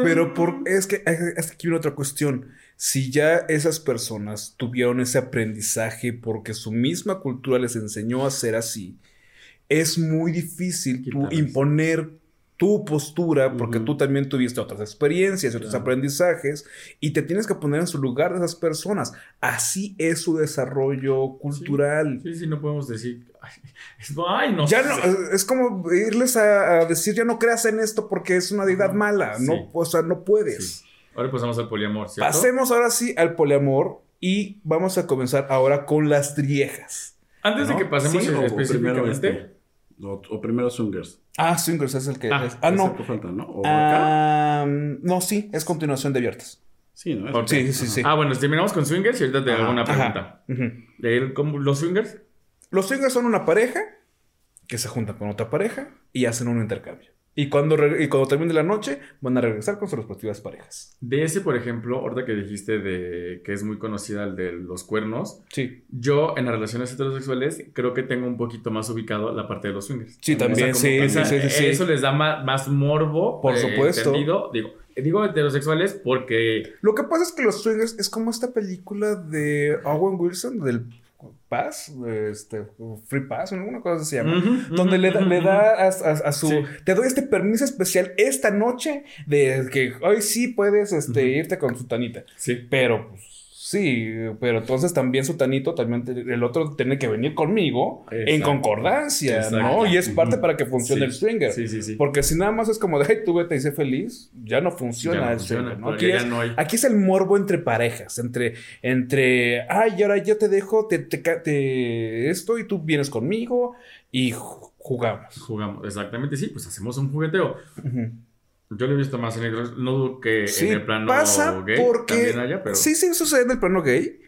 Pero por, es que es que aquí viene otra cuestión. Si ya esas personas tuvieron ese aprendizaje porque su misma cultura les enseñó a ser así, es muy difícil tú imponer tu postura porque tú también tuviste otras experiencias, otros Claro. aprendizajes y te tienes que poner en su lugar de esas personas. Así es su desarrollo cultural. Sí, sí, no podemos decir... Ay, no. Ya sé. no, es- como irles a, a decir ya no creas en esto porque es una deidad mala, sí. no, o sea, no puedes. Sí. Ahora pasamos al poliamor, ¿cierto? Pasemos ahora sí al poliamor y vamos a comenzar ahora con las driejas. Antes de que pasemos específicamente. O, o primero Swingers. Ah, Swingers es el que. Ah, es- ah Es el no. que falta, ¿no? O. Ah, no, sí, es continuación de abiertas. Sí, ¿no? Es- Ok. Sí, sí, sí. Ah, bueno, terminamos con swingers y ahorita te hago una pregunta. ¿De él, cómo- los swingers? Los swingers son una pareja que se juntan con otra pareja y hacen un intercambio. Y cuando, y cuando termine la noche, van a regresar con sus respectivas parejas. De ese, por ejemplo, ahorita que dijiste de que es muy conocida el de los cuernos, Sí. yo en las relaciones heterosexuales creo que tengo un poquito más ubicado la parte de los swingers. Sí, también, como sí, sí, sí, sí, sí. Eso les da más, más morbo. Por eh, supuesto. entendido. Digo, digo heterosexuales porque Lo que pasa es que los swingers es como esta película de Owen Wilson, del Pass, de este, Free Pass, alguna cosa se llama. Donde le da, le da a, a- a su... Sí. Te doy este permiso especial esta noche de que hoy sí puedes este, irte con su tanita. Sí. Pero, pues, sí, pero entonces también su tanito, también te- el otro tiene que venir conmigo en concordancia, Exacto. ¿no? Y es parte para que funcione Sí. el swinger. Sí, sí, sí. Porque si nada más es como de, hey, tú vete y sé feliz, ya no funciona Ya no el funciona, swinger, ¿no? Aquí ya es, no hay- aquí es el morbo entre parejas, entre, entre, ay, ahora yo te dejo, te, te, te- esto y tú vienes conmigo y ju- jugamos. Jugamos, exactamente, sí, pues hacemos un jugueteo. Ujú. Yo lo he visto más en el, no dudo que Sí, en el plano pasa gay porque también haya, pero sí, sí sucede en el plano gay,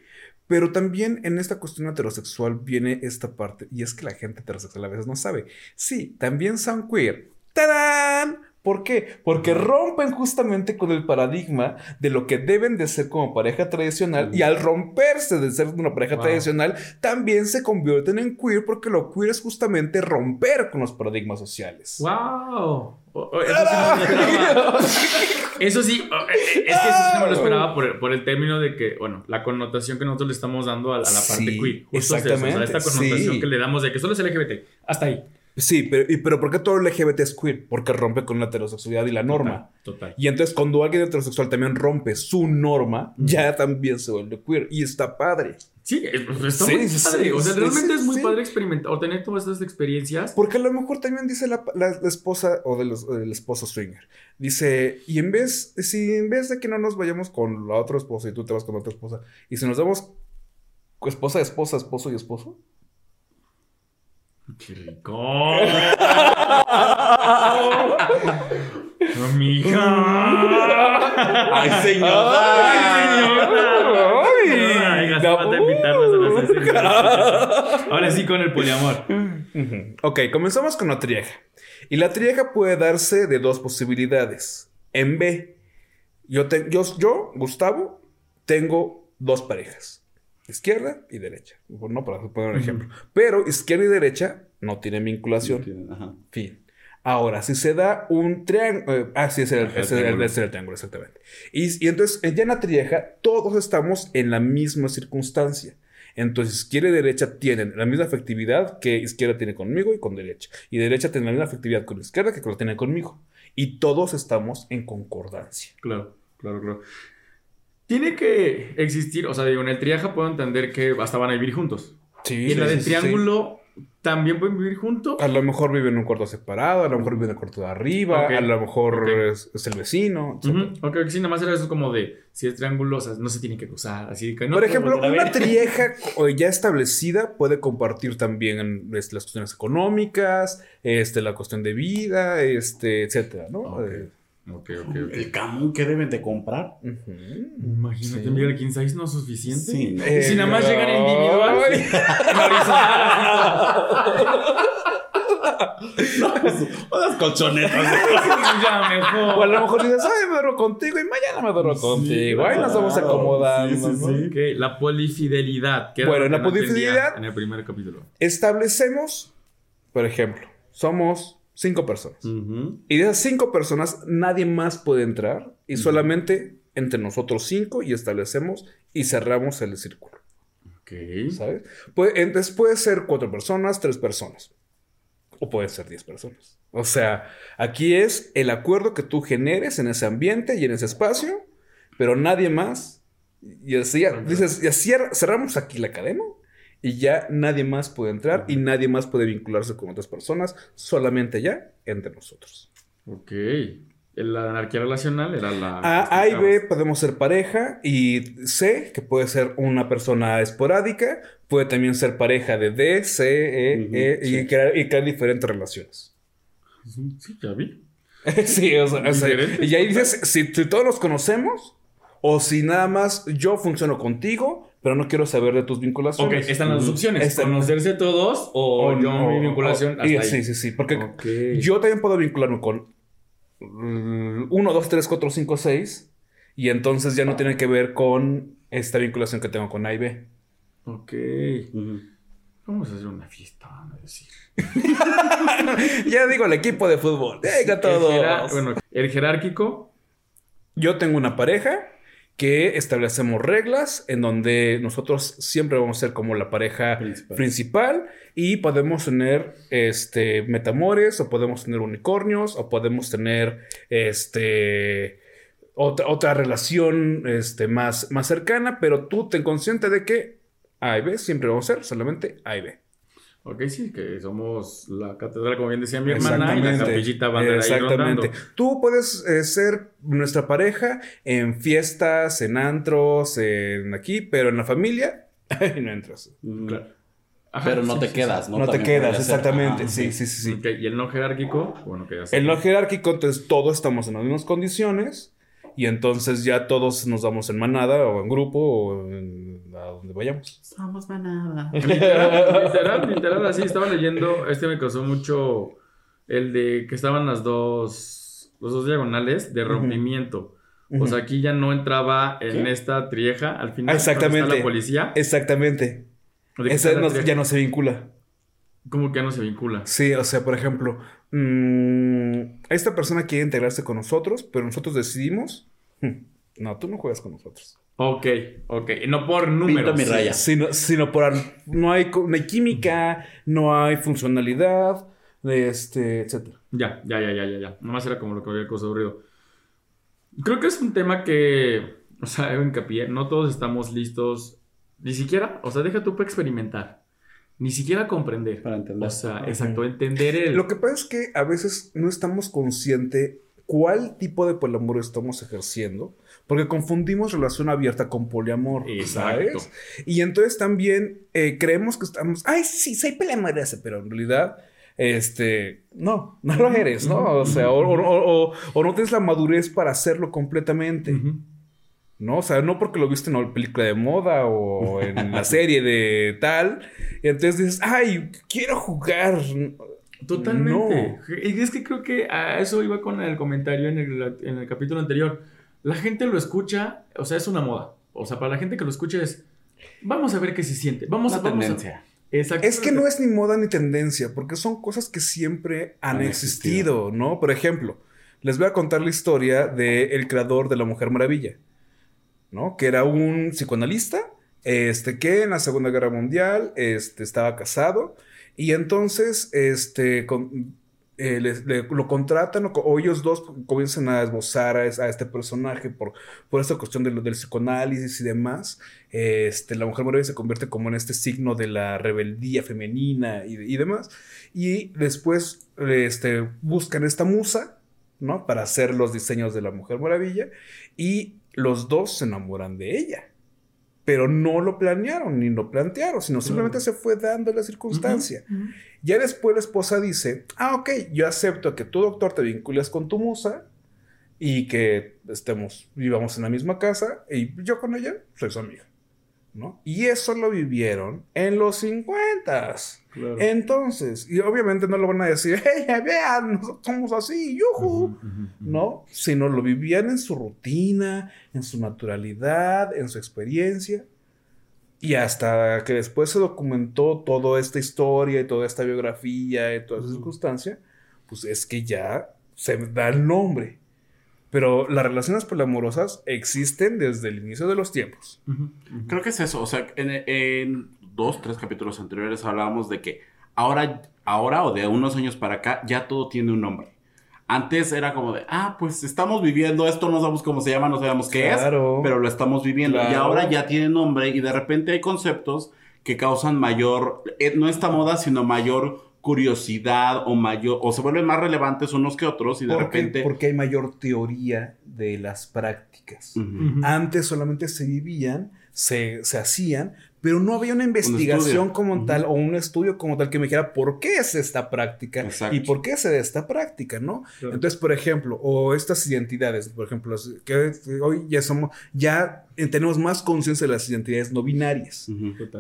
pero también en esta cuestión heterosexual viene esta parte y es que la gente heterosexual a veces no sabe. Sí, también son queer. ¡Tarán! ¿Por qué? Porque rompen justamente con el paradigma de lo que deben de ser como pareja tradicional y al romperse de ser una pareja Wow. tradicional también se convierten en queer porque lo queer es justamente romper con los paradigmas sociales. ¡Wow! Eso sí, no. Eso eh, es que eso sí no me lo esperaba por el, por el término de que, bueno, la connotación que nosotros le estamos dando a, a la parte Sí, queer. Justo es eso, o sea, exactamente, esta connotación sí. que le damos de que solo es LGBT. Hasta ahí. Sí, pero, y- pero ¿por qué todo LGBT es queer? Porque rompe con la heterosexualidad y la norma. Total. Y entonces cuando alguien heterosexual también rompe su norma, ya también se vuelve queer. Y está padre. Sí, pues, está Sí, muy sí, padre. O sea, realmente es muy padre experimentar o tener todas estas experiencias. Porque a lo mejor también dice la, la- la esposa o de del esposo swinger. Dice, y en vez, si en vez de que no nos vayamos con la otra esposa y tú te vas con otra esposa, y si nos damos esposa, esposa, esposo y esposo. ¡Qué rico! ¡Amiga! ¡Ay, señor! ¡Ay, señora! Ay, Ay, no. gastó de invitarnos a las. Ahora sí con el poliamor. Ok, comenzamos con la trieja. Y la trieja puede darse de dos posibilidades. En B, yo, te- yo, yo, Gustavo, tengo dos parejas. Izquierda y derecha. Bueno, no para poner un Ujú. ejemplo. Pero izquierda y derecha no tienen vinculación. Ajá. Fin. Ahora, si se da un triángulo. ah, sí, ese era el, el ese el- triángulo. ese el triángulo, exactamente. Y, y entonces, ya en la trieja, todos estamos en la misma circunstancia. Entonces, izquierda y derecha tienen la misma afectividad que izquierda tiene conmigo y con derecha. Y derecha tiene la misma afectividad con izquierda que con la tiene conmigo. Y todos estamos en concordancia. Claro, claro, claro. Tiene que existir, o sea, digo, en el triaja puedo entender que hasta van a vivir juntos. Sí. y en la del triángulo también pueden vivir juntos. A lo mejor viven en un cuarto separado, a lo mejor viven en el cuarto de arriba, a lo mejor es, es el vecino. etc. Ujú, Ok, sí, nada más era eso como de si es triángulo, o sea, no se tiene que cruzar. Así que no Por ejemplo, una trieja ya establecida puede compartir también en, este, las cuestiones económicas, este, la cuestión de vida, este, etcétera, ¿no? Eh, Ok, ok, ok. ¿El camón que deben de comprar? ujú. Imagínate, Sí. mira, el king size no es suficiente. Sí, ¿no? Y si nada más Eh, llegan individual, ay. en horizontal, Unas colchonetas. ya mejor. O a lo mejor dices, ay, me duermo contigo y mañana me duermo contigo. Ay, nos vamos acomodando. Sí, sí, ¿no? sí. Ok, la polifidelidad. que Bueno, la no polifidelidad- En el primer capítulo. Establecemos, por ejemplo, somos cinco personas. Ujú. Y de esas cinco personas, nadie más puede entrar y solamente entre nosotros cinco y establecemos y cerramos el círculo. Ok. ¿Sabes? Puede, entonces puede ser cuatro personas, tres personas. O puede ser diez personas. O sea, aquí es el acuerdo que tú generes en ese ambiente y en ese espacio, pero nadie más. Y así, dices, y así cerramos aquí la cadena y ya nadie más puede entrar y nadie más puede vincularse con otras personas, solamente ya entre nosotros. Ok. La anarquía relacional era la... A, A y B podemos ser pareja y C, que puede ser una persona esporádica, puede también ser pareja de D, C, E, E y, crear, y crear diferentes relaciones. Sí, ya vi. sí, o sea, o sea, Diferente. y ahí dices, si, si todos nos conocemos o si nada más yo funciono contigo, pero no quiero saber de tus Ok, vinculaciones. están las dos opciones. Está- conocerse todos o, yo no, mi vinculación o- hasta ahí. Sí, sí, sí, porque Ok. yo también puedo vincularme con 1, 2, 3, 4, 5, 6 y entonces ya no tiene que ver con esta vinculación que tengo con A y B. Ok. Vamos a hacer una fiesta, van a decir. ya digo, el equipo de fútbol. Venga todos. bueno, el jerárquico. Yo tengo una pareja que establecemos reglas en donde nosotros siempre vamos a ser como la pareja Principal. principal, y podemos tener este metamores o podemos tener unicornios o podemos tener este otra, otra relación este, más, más cercana, pero tú ten consciente de que A y B siempre vamos a ser solamente A y B. Ok, sí, que somos la catedral, como bien decía mi hermana, y la capillita van a ir ahí Exactamente. rondando. Tú puedes eh, ser nuestra pareja en fiestas, en antros, en aquí, pero en la familia ahí no entras. Ujú. Claro. Ajá, Pero no sí, te sí, quedas, No, ¿no? te quedas, exactamente. Ajá, sí, sí, sí, sí. y el no jerárquico, bueno, que ya. El no jerárquico, entonces todos estamos en las mismas condiciones y entonces ya todos nos damos en manada o en grupo o en- a donde vayamos. Somos manada. Literal, literal, literal, así estaba leyendo. Este me causó mucho el de que estaban las dos, los dos diagonales de rompimiento. O sea, aquí ya no entraba en ¿Qué? esta trieja al final. Exactamente. está la policía. Exactamente. no- trieja. ya no se vincula. Como que ya no se vincula. Sí, o sea, por ejemplo, mm, esta persona quiere integrarse con nosotros, pero nosotros decidimos, "Hmm, no, tú no juegas con nosotros. Ok, ok. No por números. mi raya. Ya. Sino, sino por no hay, no hay química, no hay funcionalidad, este, etcétera. Ya, ya, ya, ya, ya, ya. Nomás era como lo que había causado ruido. Creo que es un tema que, o sea, hago hincapié, no todos estamos listos, ni siquiera, o sea, deja tú para experimentar, ni siquiera comprender. Para entender. O sea, exacto, entender el... Lo que pasa es que a veces no estamos conscientes cuál tipo de poliamor estamos ejerciendo, porque confundimos relación abierta con poliamor, Exacto. ¿sabes? Y entonces también eh, creemos que estamos, ay, sí, soy poliamorosa, pero en realidad, este, no, no lo eres, ¿no? O sea, o, o- o- o no tienes la madurez para hacerlo completamente. Ujú. ¿No? O sea, no porque lo viste en una película de moda o en la serie de tal, y entonces dices, ay, quiero jugar. Totalmente. Y es que creo que a eso iba con el comentario en el, en el capítulo anterior. La gente lo escucha, o sea, es una moda. O sea, para la gente que lo escucha es, vamos a ver qué se siente. Vamos, Una a, vamos a... tendencia. Es que no es ni moda ni tendencia, porque son cosas que siempre han, Han existido, ¿no? Por ejemplo, les voy a contar la historia del creador de La Mujer Maravilla, ¿no? Que era un psicoanalista, este, que en la Segunda Guerra Mundial, este, estaba casado, y entonces, este, con- eh, le- lo contratan, o, ellos dos comienzan a esbozar a, es- a este personaje por, por esta cuestión de del psicoanálisis y demás. Este, la Mujer Maravilla se convierte como en este signo de la rebeldía femenina y, y demás. Y después este, buscan esta musa, ¿no? Para hacer los diseños de la Mujer Maravilla. Y los dos se enamoran de ella. Pero no lo planearon ni lo plantearon, sino simplemente se fue dando la circunstancia. Ya después la esposa dice, ah, ok, yo acepto que tú, doctor, te vincules con tu musa y que estemos, vivamos en la misma casa y yo con ella soy su amiga, ¿no? Y eso lo vivieron en los 50. Claro. Entonces, y obviamente no lo van a decir, hey, vean, nosotros somos así, Ujú, ujú, ujú. ¿no? Sino lo vivían en su rutina, en su naturalidad, en su experiencia. Y hasta que después se documentó toda esta historia y toda esta biografía y toda esa circunstancia, pues es que ya se da el nombre. Pero las relaciones poliamorosas existen desde el inicio de los tiempos. Creo que es eso. O sea, en, en dos, tres capítulos anteriores hablábamos de que ahora, ahora o de unos años para acá ya todo tiene un nombre. Antes era como de, ah, pues estamos viviendo esto, no sabemos cómo se llama, no sabemos qué Claro. es, pero lo estamos viviendo. Y ahora ya tiene nombre y de repente hay conceptos que causan mayor, eh, no esta moda, sino mayor curiosidad o mayor, o se vuelven más relevantes unos que otros y de Porque, repente... porque hay mayor teoría de las prácticas. Antes solamente se vivían, se, se hacían, pero no había una investigación como tal o un estudio como tal que me dijera por qué es esta práctica Exacto. y por qué se da esta práctica, ¿no? Claro. Entonces, por ejemplo, o estas identidades, por ejemplo, que hoy ya somos, ya tenemos más conciencia de las identidades no binarias.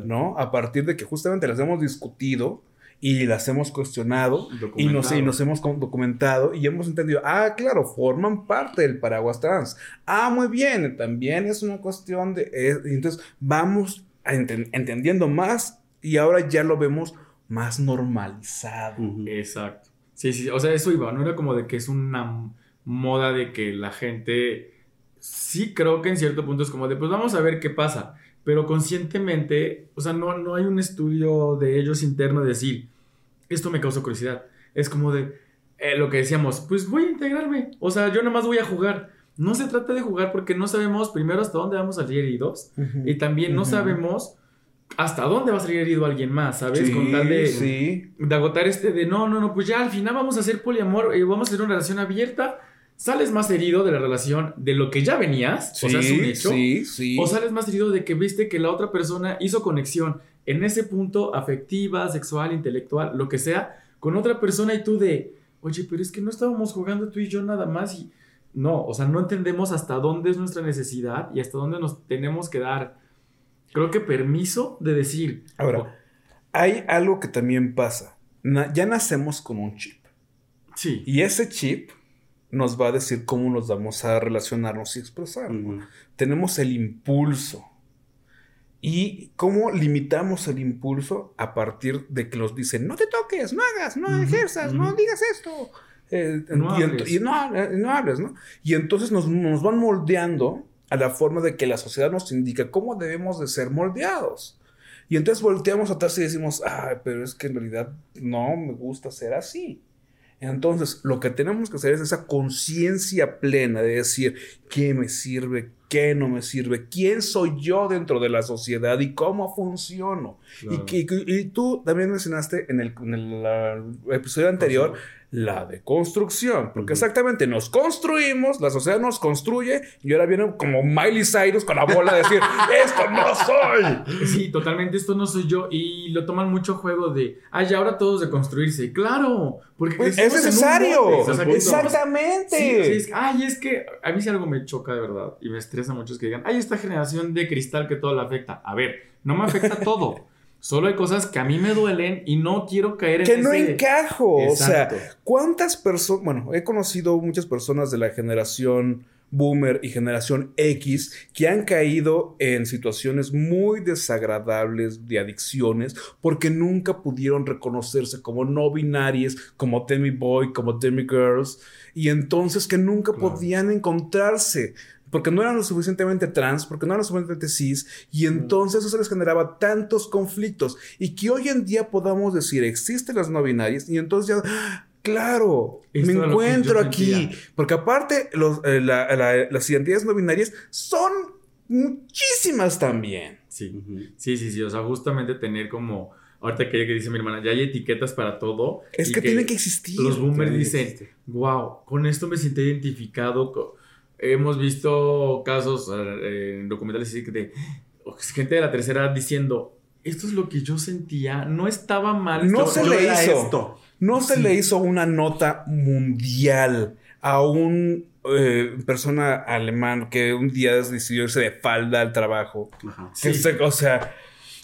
¿no? A partir de que justamente las hemos discutido y las hemos cuestionado y nos, y nos hemos documentado y hemos entendido, ah, claro, forman parte del paraguas trans. Ah, muy bien, también es una cuestión de... es- entonces vamos entendiendo más y ahora ya lo vemos más normalizado. Exacto. Sí, sí, o sea, eso iba, no era como de que es una moda de que la gente, sí creo que en cierto punto es como de, pues vamos a ver qué pasa, pero conscientemente, o sea, no, no hay un estudio de ellos interno de decir, esto me causa curiosidad. Es como de, eh, lo que decíamos, pues voy a integrarme, o sea, yo nomás voy a jugar. No se trata de jugar porque no sabemos primero hasta dónde vamos a salir heridos y también no sabemos hasta dónde va a salir herido alguien más, ¿sabes? Sí, Con tal de, sí. de agotar este de no, no, no, pues ya al final vamos a hacer poliamor y vamos a hacer una relación abierta. Sales más herido de la relación de lo que ya venías, o sea, es un hecho. Sí, sí. O sales más herido de que viste que la otra persona hizo conexión en ese punto afectiva, sexual, intelectual, lo que sea, con otra persona y tú de, oye, pero es que no estábamos jugando tú y yo nada más y no, o sea, no entendemos hasta dónde es nuestra necesidad y hasta dónde nos tenemos que dar, creo que permiso de decir, Ahora, hay algo que también pasa. Na- ya nacemos con un chip. sí, Y ese chip nos va a decir cómo nos vamos a relacionarnos y expresar. Tenemos el impulso. ¿Y cómo limitamos el impulso? A partir de que nos dicen, no te toques, no hagas, no Ujú, ejerzas, no digas esto. Eh, No y, hables. y no, eh, no hables, ¿no? Y entonces nos, nos van moldeando a la forma de que la sociedad nos indica cómo debemos de ser moldeados. Y entonces volteamos atrás y decimos, ah, pero es que en realidad no me gusta ser así. Entonces, lo que tenemos que hacer es esa conciencia plena de decir qué me sirve, qué no me sirve, quién soy yo dentro de la sociedad y cómo funciono. Y, tú también mencionaste en el, en el, episodio anterior la deconstrucción, porque exactamente nos construimos, la sociedad nos construye y ahora viene como Miley Cyrus con la bola de decir, esto no soy. Sí, totalmente, esto no soy yo. Y lo toman mucho juego de, ay, ahora todos de construirse. Claro, porque Pues, es necesario, o sea, exactamente. Sí, sí, es- ay, es que a mí si algo me choca de verdad y me estresa mucho es que digan, ay, esta generación de cristal que todo le afecta. A ver, no me afecta todo. Solo hay cosas que a mí me duelen y no quiero caer en que no encajo. Exacto. O sea, ¿cuántas personas? Bueno, he conocido muchas personas de la generación boomer y generación X que han caído en situaciones muy desagradables de adicciones porque nunca pudieron reconocerse como no binarias, como Demi Boy, como Demi Girls, y entonces que nunca Claro. podían encontrarse. Porque no eran lo suficientemente trans, porque no eran lo suficientemente cis, y entonces eso les generaba tantos conflictos. Y que hoy en día podamos decir, existen las no binarias, y entonces ya, ¡ah! claro, Esto me que encuentro aquí. sentía. Porque aparte, los, eh, la- la- las identidades no binarias son muchísimas también. Sí. Sí, sí, sí. O sea, justamente tener como, ahorita que, que dice mi hermana, ya hay etiquetas para todo. Es y que, tienen que existir. Los boomers que dicen, wow, con esto me siento identificado. Hemos visto casos eh, en documentales así de o gente de la tercera edad diciendo, esto es lo que yo sentía, no estaba mal. No estaba- se le hizo. esto. No se Sí. le hizo una nota mundial a un eh, persona alemán que un día decidió irse de falda al trabajo. Ajá. Que Sí. se- o sea,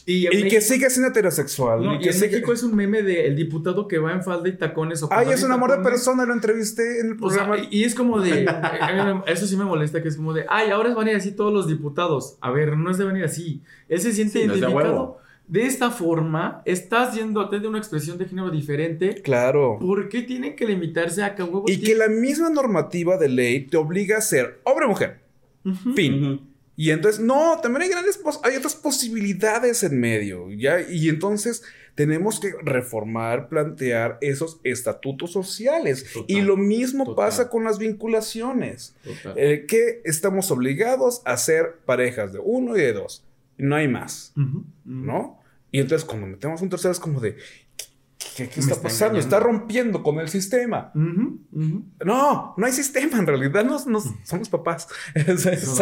Y, que sigue siendo heterosexual. no, y que en sigue- México es un meme del diputado que va en falda y tacones. O Ay, es un amor de persona, lo entrevisté en el O sea, programa. y es como de. eso sí me molesta, que es como de. Ay, ahora van a ir así todos los diputados. A ver, no es de venir así. Él se siente Sí, no es de identificado. De esta forma, estás yéndote de una expresión de género diferente. claro. ¿Por qué tienen que limitarse a que Y que la misma normativa de ley te obliga a ser hombre o mujer. Ujú. Fin. Y entonces, no, también hay grandes, hay otras posibilidades en medio, ¿ya? Y entonces tenemos que reformar, plantear esos estatutos sociales. Total, y lo mismo total. pasa con las vinculaciones, eh, que estamos obligados a ser parejas de uno y de dos. No hay más. ¿no? Y entonces cuando metemos un tercero es como de, ¿qué, ¿qué, está está pasando? engañando. Está rompiendo con el sistema. No, no hay sistema, en realidad no, no- somos papás. Es- es-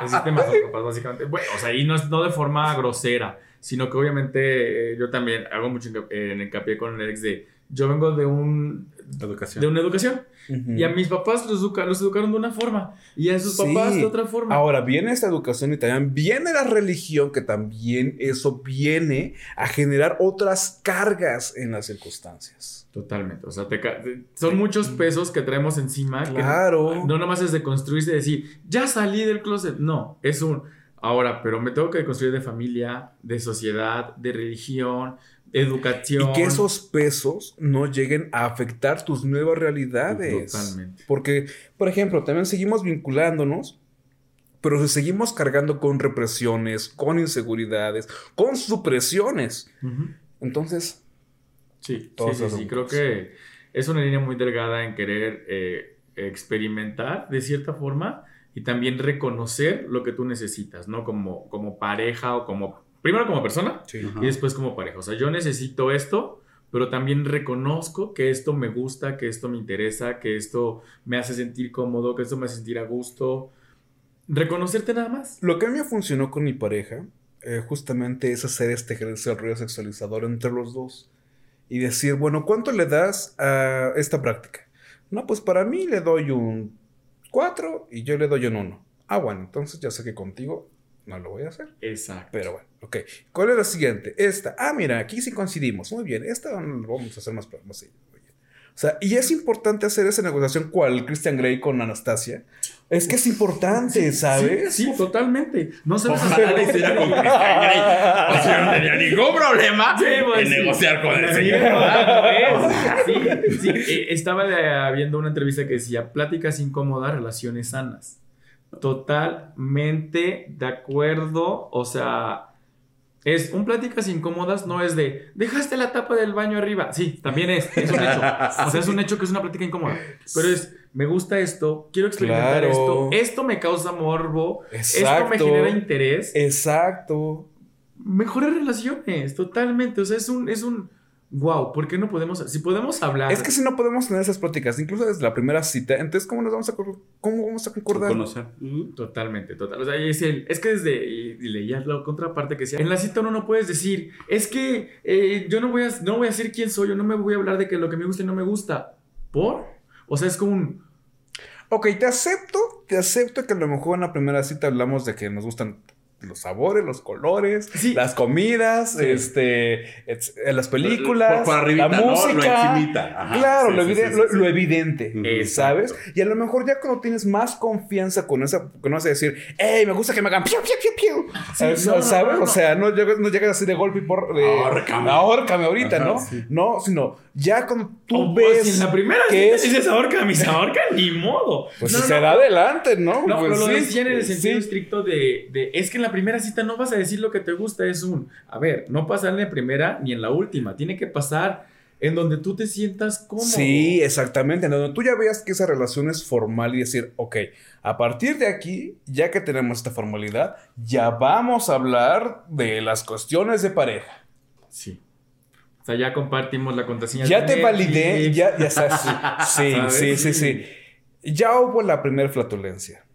El sistema son papás, básicamente. Bueno, o sea, y no, no de forma grosera, sino que obviamente eh, yo también hago mucho eh, en hincapié con el ex de yo vengo de un Educación. de una educación Y a mis papás los, educa- los educaron de una forma y a sus Sí. papás de otra forma. Ahora viene esta educación y también viene la religión, que también eso viene a generar otras cargas en las circunstancias. Totalmente, o sea, te son muchos pesos que traemos encima. que Claro. no nomás es de construirse y decir, ya salí del closet. No, es un, ahora, pero me tengo que construir de familia, de sociedad, de religión, educación. Y que esos pesos no lleguen a afectar tus nuevas realidades. Totalmente. Porque, por ejemplo, también seguimos vinculándonos, pero si seguimos cargando con represiones, con inseguridades, con supresiones. Ujú. Entonces, Sí, sí, sí, sí, creo que es una línea muy delgada en querer eh, experimentar de cierta forma y también reconocer lo que tú necesitas, ¿no? Como, como pareja o como, primero como persona y después como pareja. O sea, yo necesito esto, pero también reconozco que esto me gusta, que esto me interesa, que esto me hace sentir cómodo, que esto me hace sentir a gusto. Reconocerte nada más. Lo que a mí me funcionó con mi pareja, eh, justamente es hacer este ejercicio del rollo sexualizador entre los dos. Y decir, bueno, ¿cuánto le das a esta práctica? No, pues para mí le doy un 4 y yo le doy un 1. Ah, bueno, entonces ya sé que contigo no lo voy a hacer. Exacto. Pero bueno, ok. ¿Cuál es la siguiente? Esta. Ah, mira, aquí sí coincidimos. Muy bien, esta lo vamos a hacer más, más. O sea, y es importante hacer esa negociación cual Christian Grey con Anastasia. Es que es importante, ¿sabes? Sí, sí, totalmente. No sabes Ojalá lo hiciera con Christian Grey. O sea, no tenía ningún problema Sí, pues, en sí. negociar con el Sí, señor. ¿ves? Sí, sí. Eh, Estaba viendo una entrevista que decía pláticas incómodas, relaciones sanas. Totalmente de acuerdo. O sea, es un pláticas incómodas, no es de dejaste la tapa del baño arriba. Sí, también es, es un hecho. O sea, es un hecho que es una plática incómoda. Pero es, me gusta esto, quiero experimentar Claro. esto, esto me causa morbo, esto me Exacto. genera interés Exacto. mejores relaciones, totalmente. O sea, es un, es un wow, ¿por qué no podemos, si podemos hablar? Es que si no podemos tener esas pláticas, incluso desde la primera cita, entonces ¿cómo nos vamos a cómo vamos a concordar? Conocer. Totalmente, total. O sea, es, el, es que desde, y, y leía la contraparte que decía, en la cita uno no puedes decir, es que eh, yo no voy, a, no voy a decir quién soy, yo no me voy a hablar de que lo que me gusta y no me gusta. ¿Por? O sea, es como un, Ok, te acepto, te acepto que a lo mejor en la primera cita hablamos de que nos gustan los sabores, los colores, Sí. las comidas, Sí. este, eh, las películas, Por- por arribita, la ¿no? Lo música. encimita. Ajá. Claro, Sí, lo, sí, lo- sí, lo evidente. ¿sabes? Y a lo mejor ya cuando tienes más confianza con esa, que no vas a decir, hey, me gusta que me hagan piu, piu, piu, piu. Sí, Eh, no, ¿Sabes? no, no. O sea, no llegas, no llegas así de golpe y por... De, Ahórcame. Ahorita, Ajá, ¿no? sí. No, sino ya cuando tú o, pues, ves... si en la primera que cita es- dices ahorca, mis ahorca, ni modo. Pues No, si no, se no. da adelante, ¿no? No, Pues pero lo sí. decía en el sentido Sí. estricto de, de, es que en la primera cita no vas a decir lo que te gusta, es un, a ver, no pasa en la primera ni en la última, tiene que pasar en donde tú te sientas cómodo. Sí, exactamente. En donde tú ya veas que esa relación es formal y decir, ok, a partir de aquí, ya que tenemos esta formalidad, ya vamos a hablar de las cuestiones de pareja. Sí. Sea, ya compartimos la contraseña. Ya te validé, ya, ya sabes. Sí, sí, sí, sí. Ya hubo la primera flatulencia.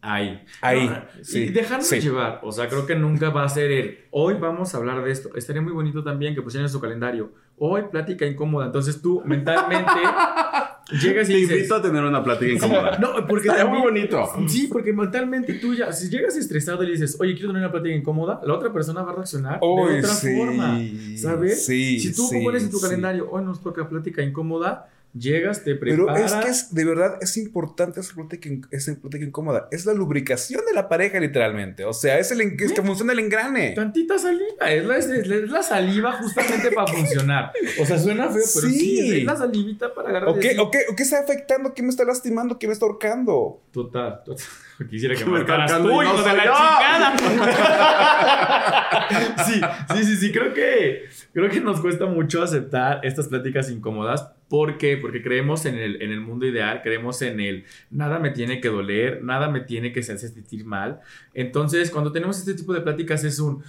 Ahí. Ahí, No, sí, Y dejarnos sí. llevar. O sea, creo que nunca va a ser el. Hoy vamos a hablar de esto. Estaría muy bonito también que pusieran en su calendario. Hoy plática incómoda. Entonces tú mentalmente llegas y Te dices. invito a tener una plática incómoda. No, porque también- muy bonito. Sí, porque mentalmente tú ya, si llegas estresado y le dices, oye, quiero tener una plática incómoda, la otra persona va a reaccionar de otra sí, forma. ¿Sabes? sí, si tú sí, pones en tu calendario, hoy nos toca plática incómoda, llegas, te Pero preparas. es que es, de verdad es importante esa plática, esa plática incómoda. Es la lubricación de la pareja, literalmente. O sea, es el es que funciona el engrane. Tantita saliva, es la, es, es la saliva justamente para funcionar. O sea, suena feo, pero sí, Sí. es la salivita para agarrar. ¿O qué, o, qué, ¿O qué está afectando? ¿Qué me está lastimando? ¿Qué me está ahorcando? Total, total. Quisiera que me marcaras tú, hijo no de la chingada. sí, sí, sí, sí. Creo que, creo que nos cuesta mucho aceptar estas pláticas incómodas. ¿Por qué? Porque creemos en el, en el mundo ideal, creemos en el nada me tiene que doler, nada me tiene que hacer sentir mal. Entonces, cuando tenemos este tipo de pláticas es un...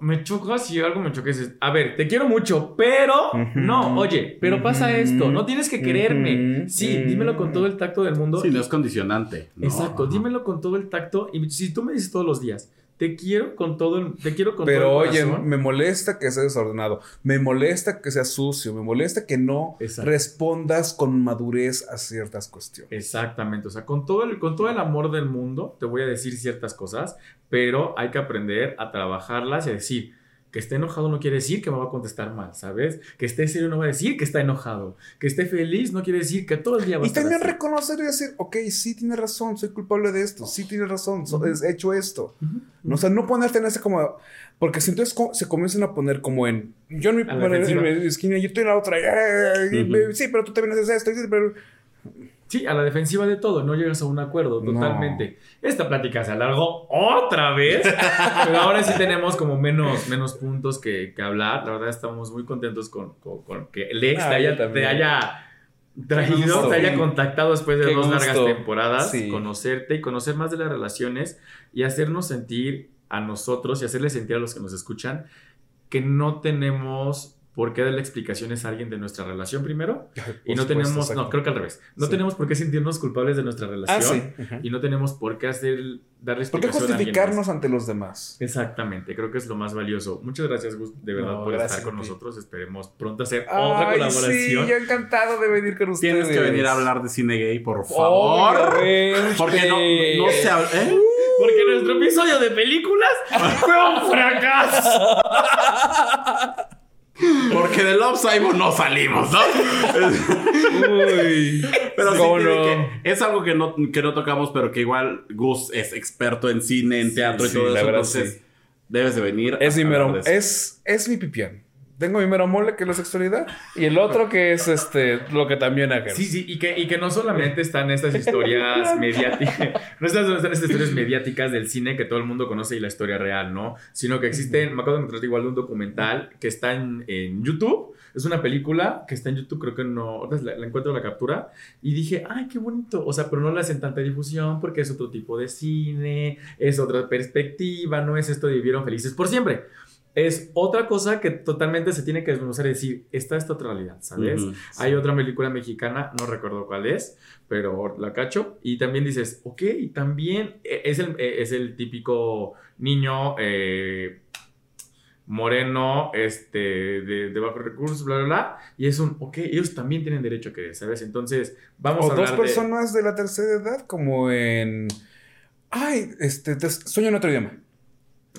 me choca si algo me choca. A ver, te quiero mucho, pero no, oye, pero pasa esto. No tienes que quererme. Sí, dímelo con todo el tacto del mundo. Sí, no es condicionante. ¿no? Exacto, dímelo con todo el tacto. Y si tú me dices todos los días, te quiero con todo el, te quiero con Pero todo el oye, corazón. me molesta que sea desordenado, me molesta que sea sucio, me molesta que no Exacto. respondas con madurez a ciertas cuestiones. Exactamente, o sea, con todo, el, con todo el amor del mundo te voy a decir ciertas cosas, pero hay que aprender a trabajarlas y a decir que esté enojado no quiere decir que me va a contestar mal, ¿sabes? Que esté serio no va a decir que está enojado, que esté feliz no quiere decir que todo el día va a Y estar también así. reconocer y decir, ok, sí tiene razón, soy culpable de esto, sí tiene razón, so- Ujú. he hecho esto. Ujú. No, o sea, no ponerte en ese como... Porque si entonces se comienzan a poner como en... Yo en mi en defensiva. mi esquina, yo estoy en la otra. y me- Sí, pero tú también haces esto. pero... Sí, a la defensiva de todo, no llegas a un acuerdo No. totalmente. Esta plática se alargó otra vez, pero ahora sí tenemos como menos, menos puntos que, que hablar. La verdad estamos muy contentos con, con- con que Lex Ah, te, haya, también. te haya traído, te haya contactado después de Qué dos largas temporadas, Sí. conocerte y conocer más de las relaciones y hacernos sentir a nosotros y hacerle sentir a los que nos escuchan que no tenemos por qué darle explicaciones a alguien de nuestra relación primero y Por no supuesto, tenemos, exacto. no, creo que al revés. No Sí. tenemos por qué sentirnos culpables de nuestra Ah, relación sí. Y no tenemos por qué hacer, darle ¿Por qué explicación a alguien justificarnos ante los demás? Exactamente, creo que es lo más valioso. Muchas gracias, Gus, de verdad, No, por estar con nosotros. Esperemos pronto hacer otra colaboración. sí, yo encantado de venir con ustedes. Tienes que venir a hablar de cine gay, por favor. Obviamente. Porque no, no se habla. ¿eh? Porque nuestro episodio de películas fue un fracaso. Porque de Love Simon no salimos, ¿no? Uy. Pero sí ¿Cómo tiene no? que- es algo que no, que no tocamos, pero que igual Gus es experto en cine, en teatro y sí, todo la eso. verdad, entonces, debes de venir. Es mi mero, es, es mi pipián. Tengo mi mero mole, que es la sexualidad, y el otro que es este, lo que también haga. Sí, sí, y que, y que no solamente están estas historias mediáticas, no están, están estas historias mediáticas del cine que todo el mundo conoce y la historia real, ¿no? Sino que existen, me acabo de encontrar igual un documental que está en, en YouTube, es una película que está en YouTube, creo que no, la, la encuentro la captura, y dije, ay, qué bonito, o sea, pero no le hacen tanta difusión porque es otro tipo de cine, es otra perspectiva, no es esto de vivieron felices por siempre. Es otra cosa que totalmente se tiene que desmenuzar y decir, esta es otra realidad, ¿sabes? Hay otra película mexicana, no recuerdo cuál es, pero la cacho. Y también dices, ok, también eh, es el, eh, es el típico niño eh, moreno, este, de, de bajos recursos, bla, bla, bla. Y es un, ok, ellos también tienen derecho a querer, ¿sabes? Entonces, vamos O a dos hablar de... personas de la tercera edad, como en. Ay, este, te- sueño en otro idioma.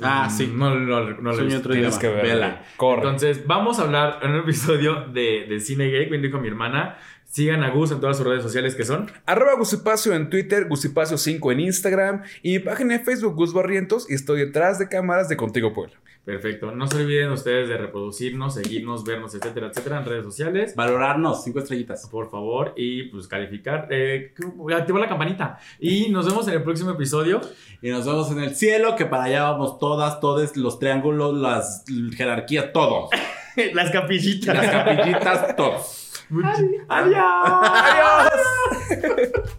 Ah, sí. No, no, no, lo he visto. Tienes que verla. Vela. Corre. Entonces, vamos a hablar en un episodio de, de Cine Gay, bien dijo mi hermana. Sigan a Gus en todas sus redes sociales que son. Arroba Gusipacio en Twitter, Gusipacio5 en Instagram y mi página de Facebook Gus Barrientos y estoy detrás de cámaras de Contigo Puebla. Perfecto. No se olviden ustedes de reproducirnos, seguirnos, vernos, etcétera, etcétera en redes sociales. Valorarnos, cinco estrellitas. Por favor, y pues calificar, eh, activar la campanita. Y nos vemos en el próximo episodio. Y nos vemos en el cielo, que para allá vamos todas, todos los triángulos, las jerarquías, todos. Las capillitas. Las capillitas, todos. Adiós. Stream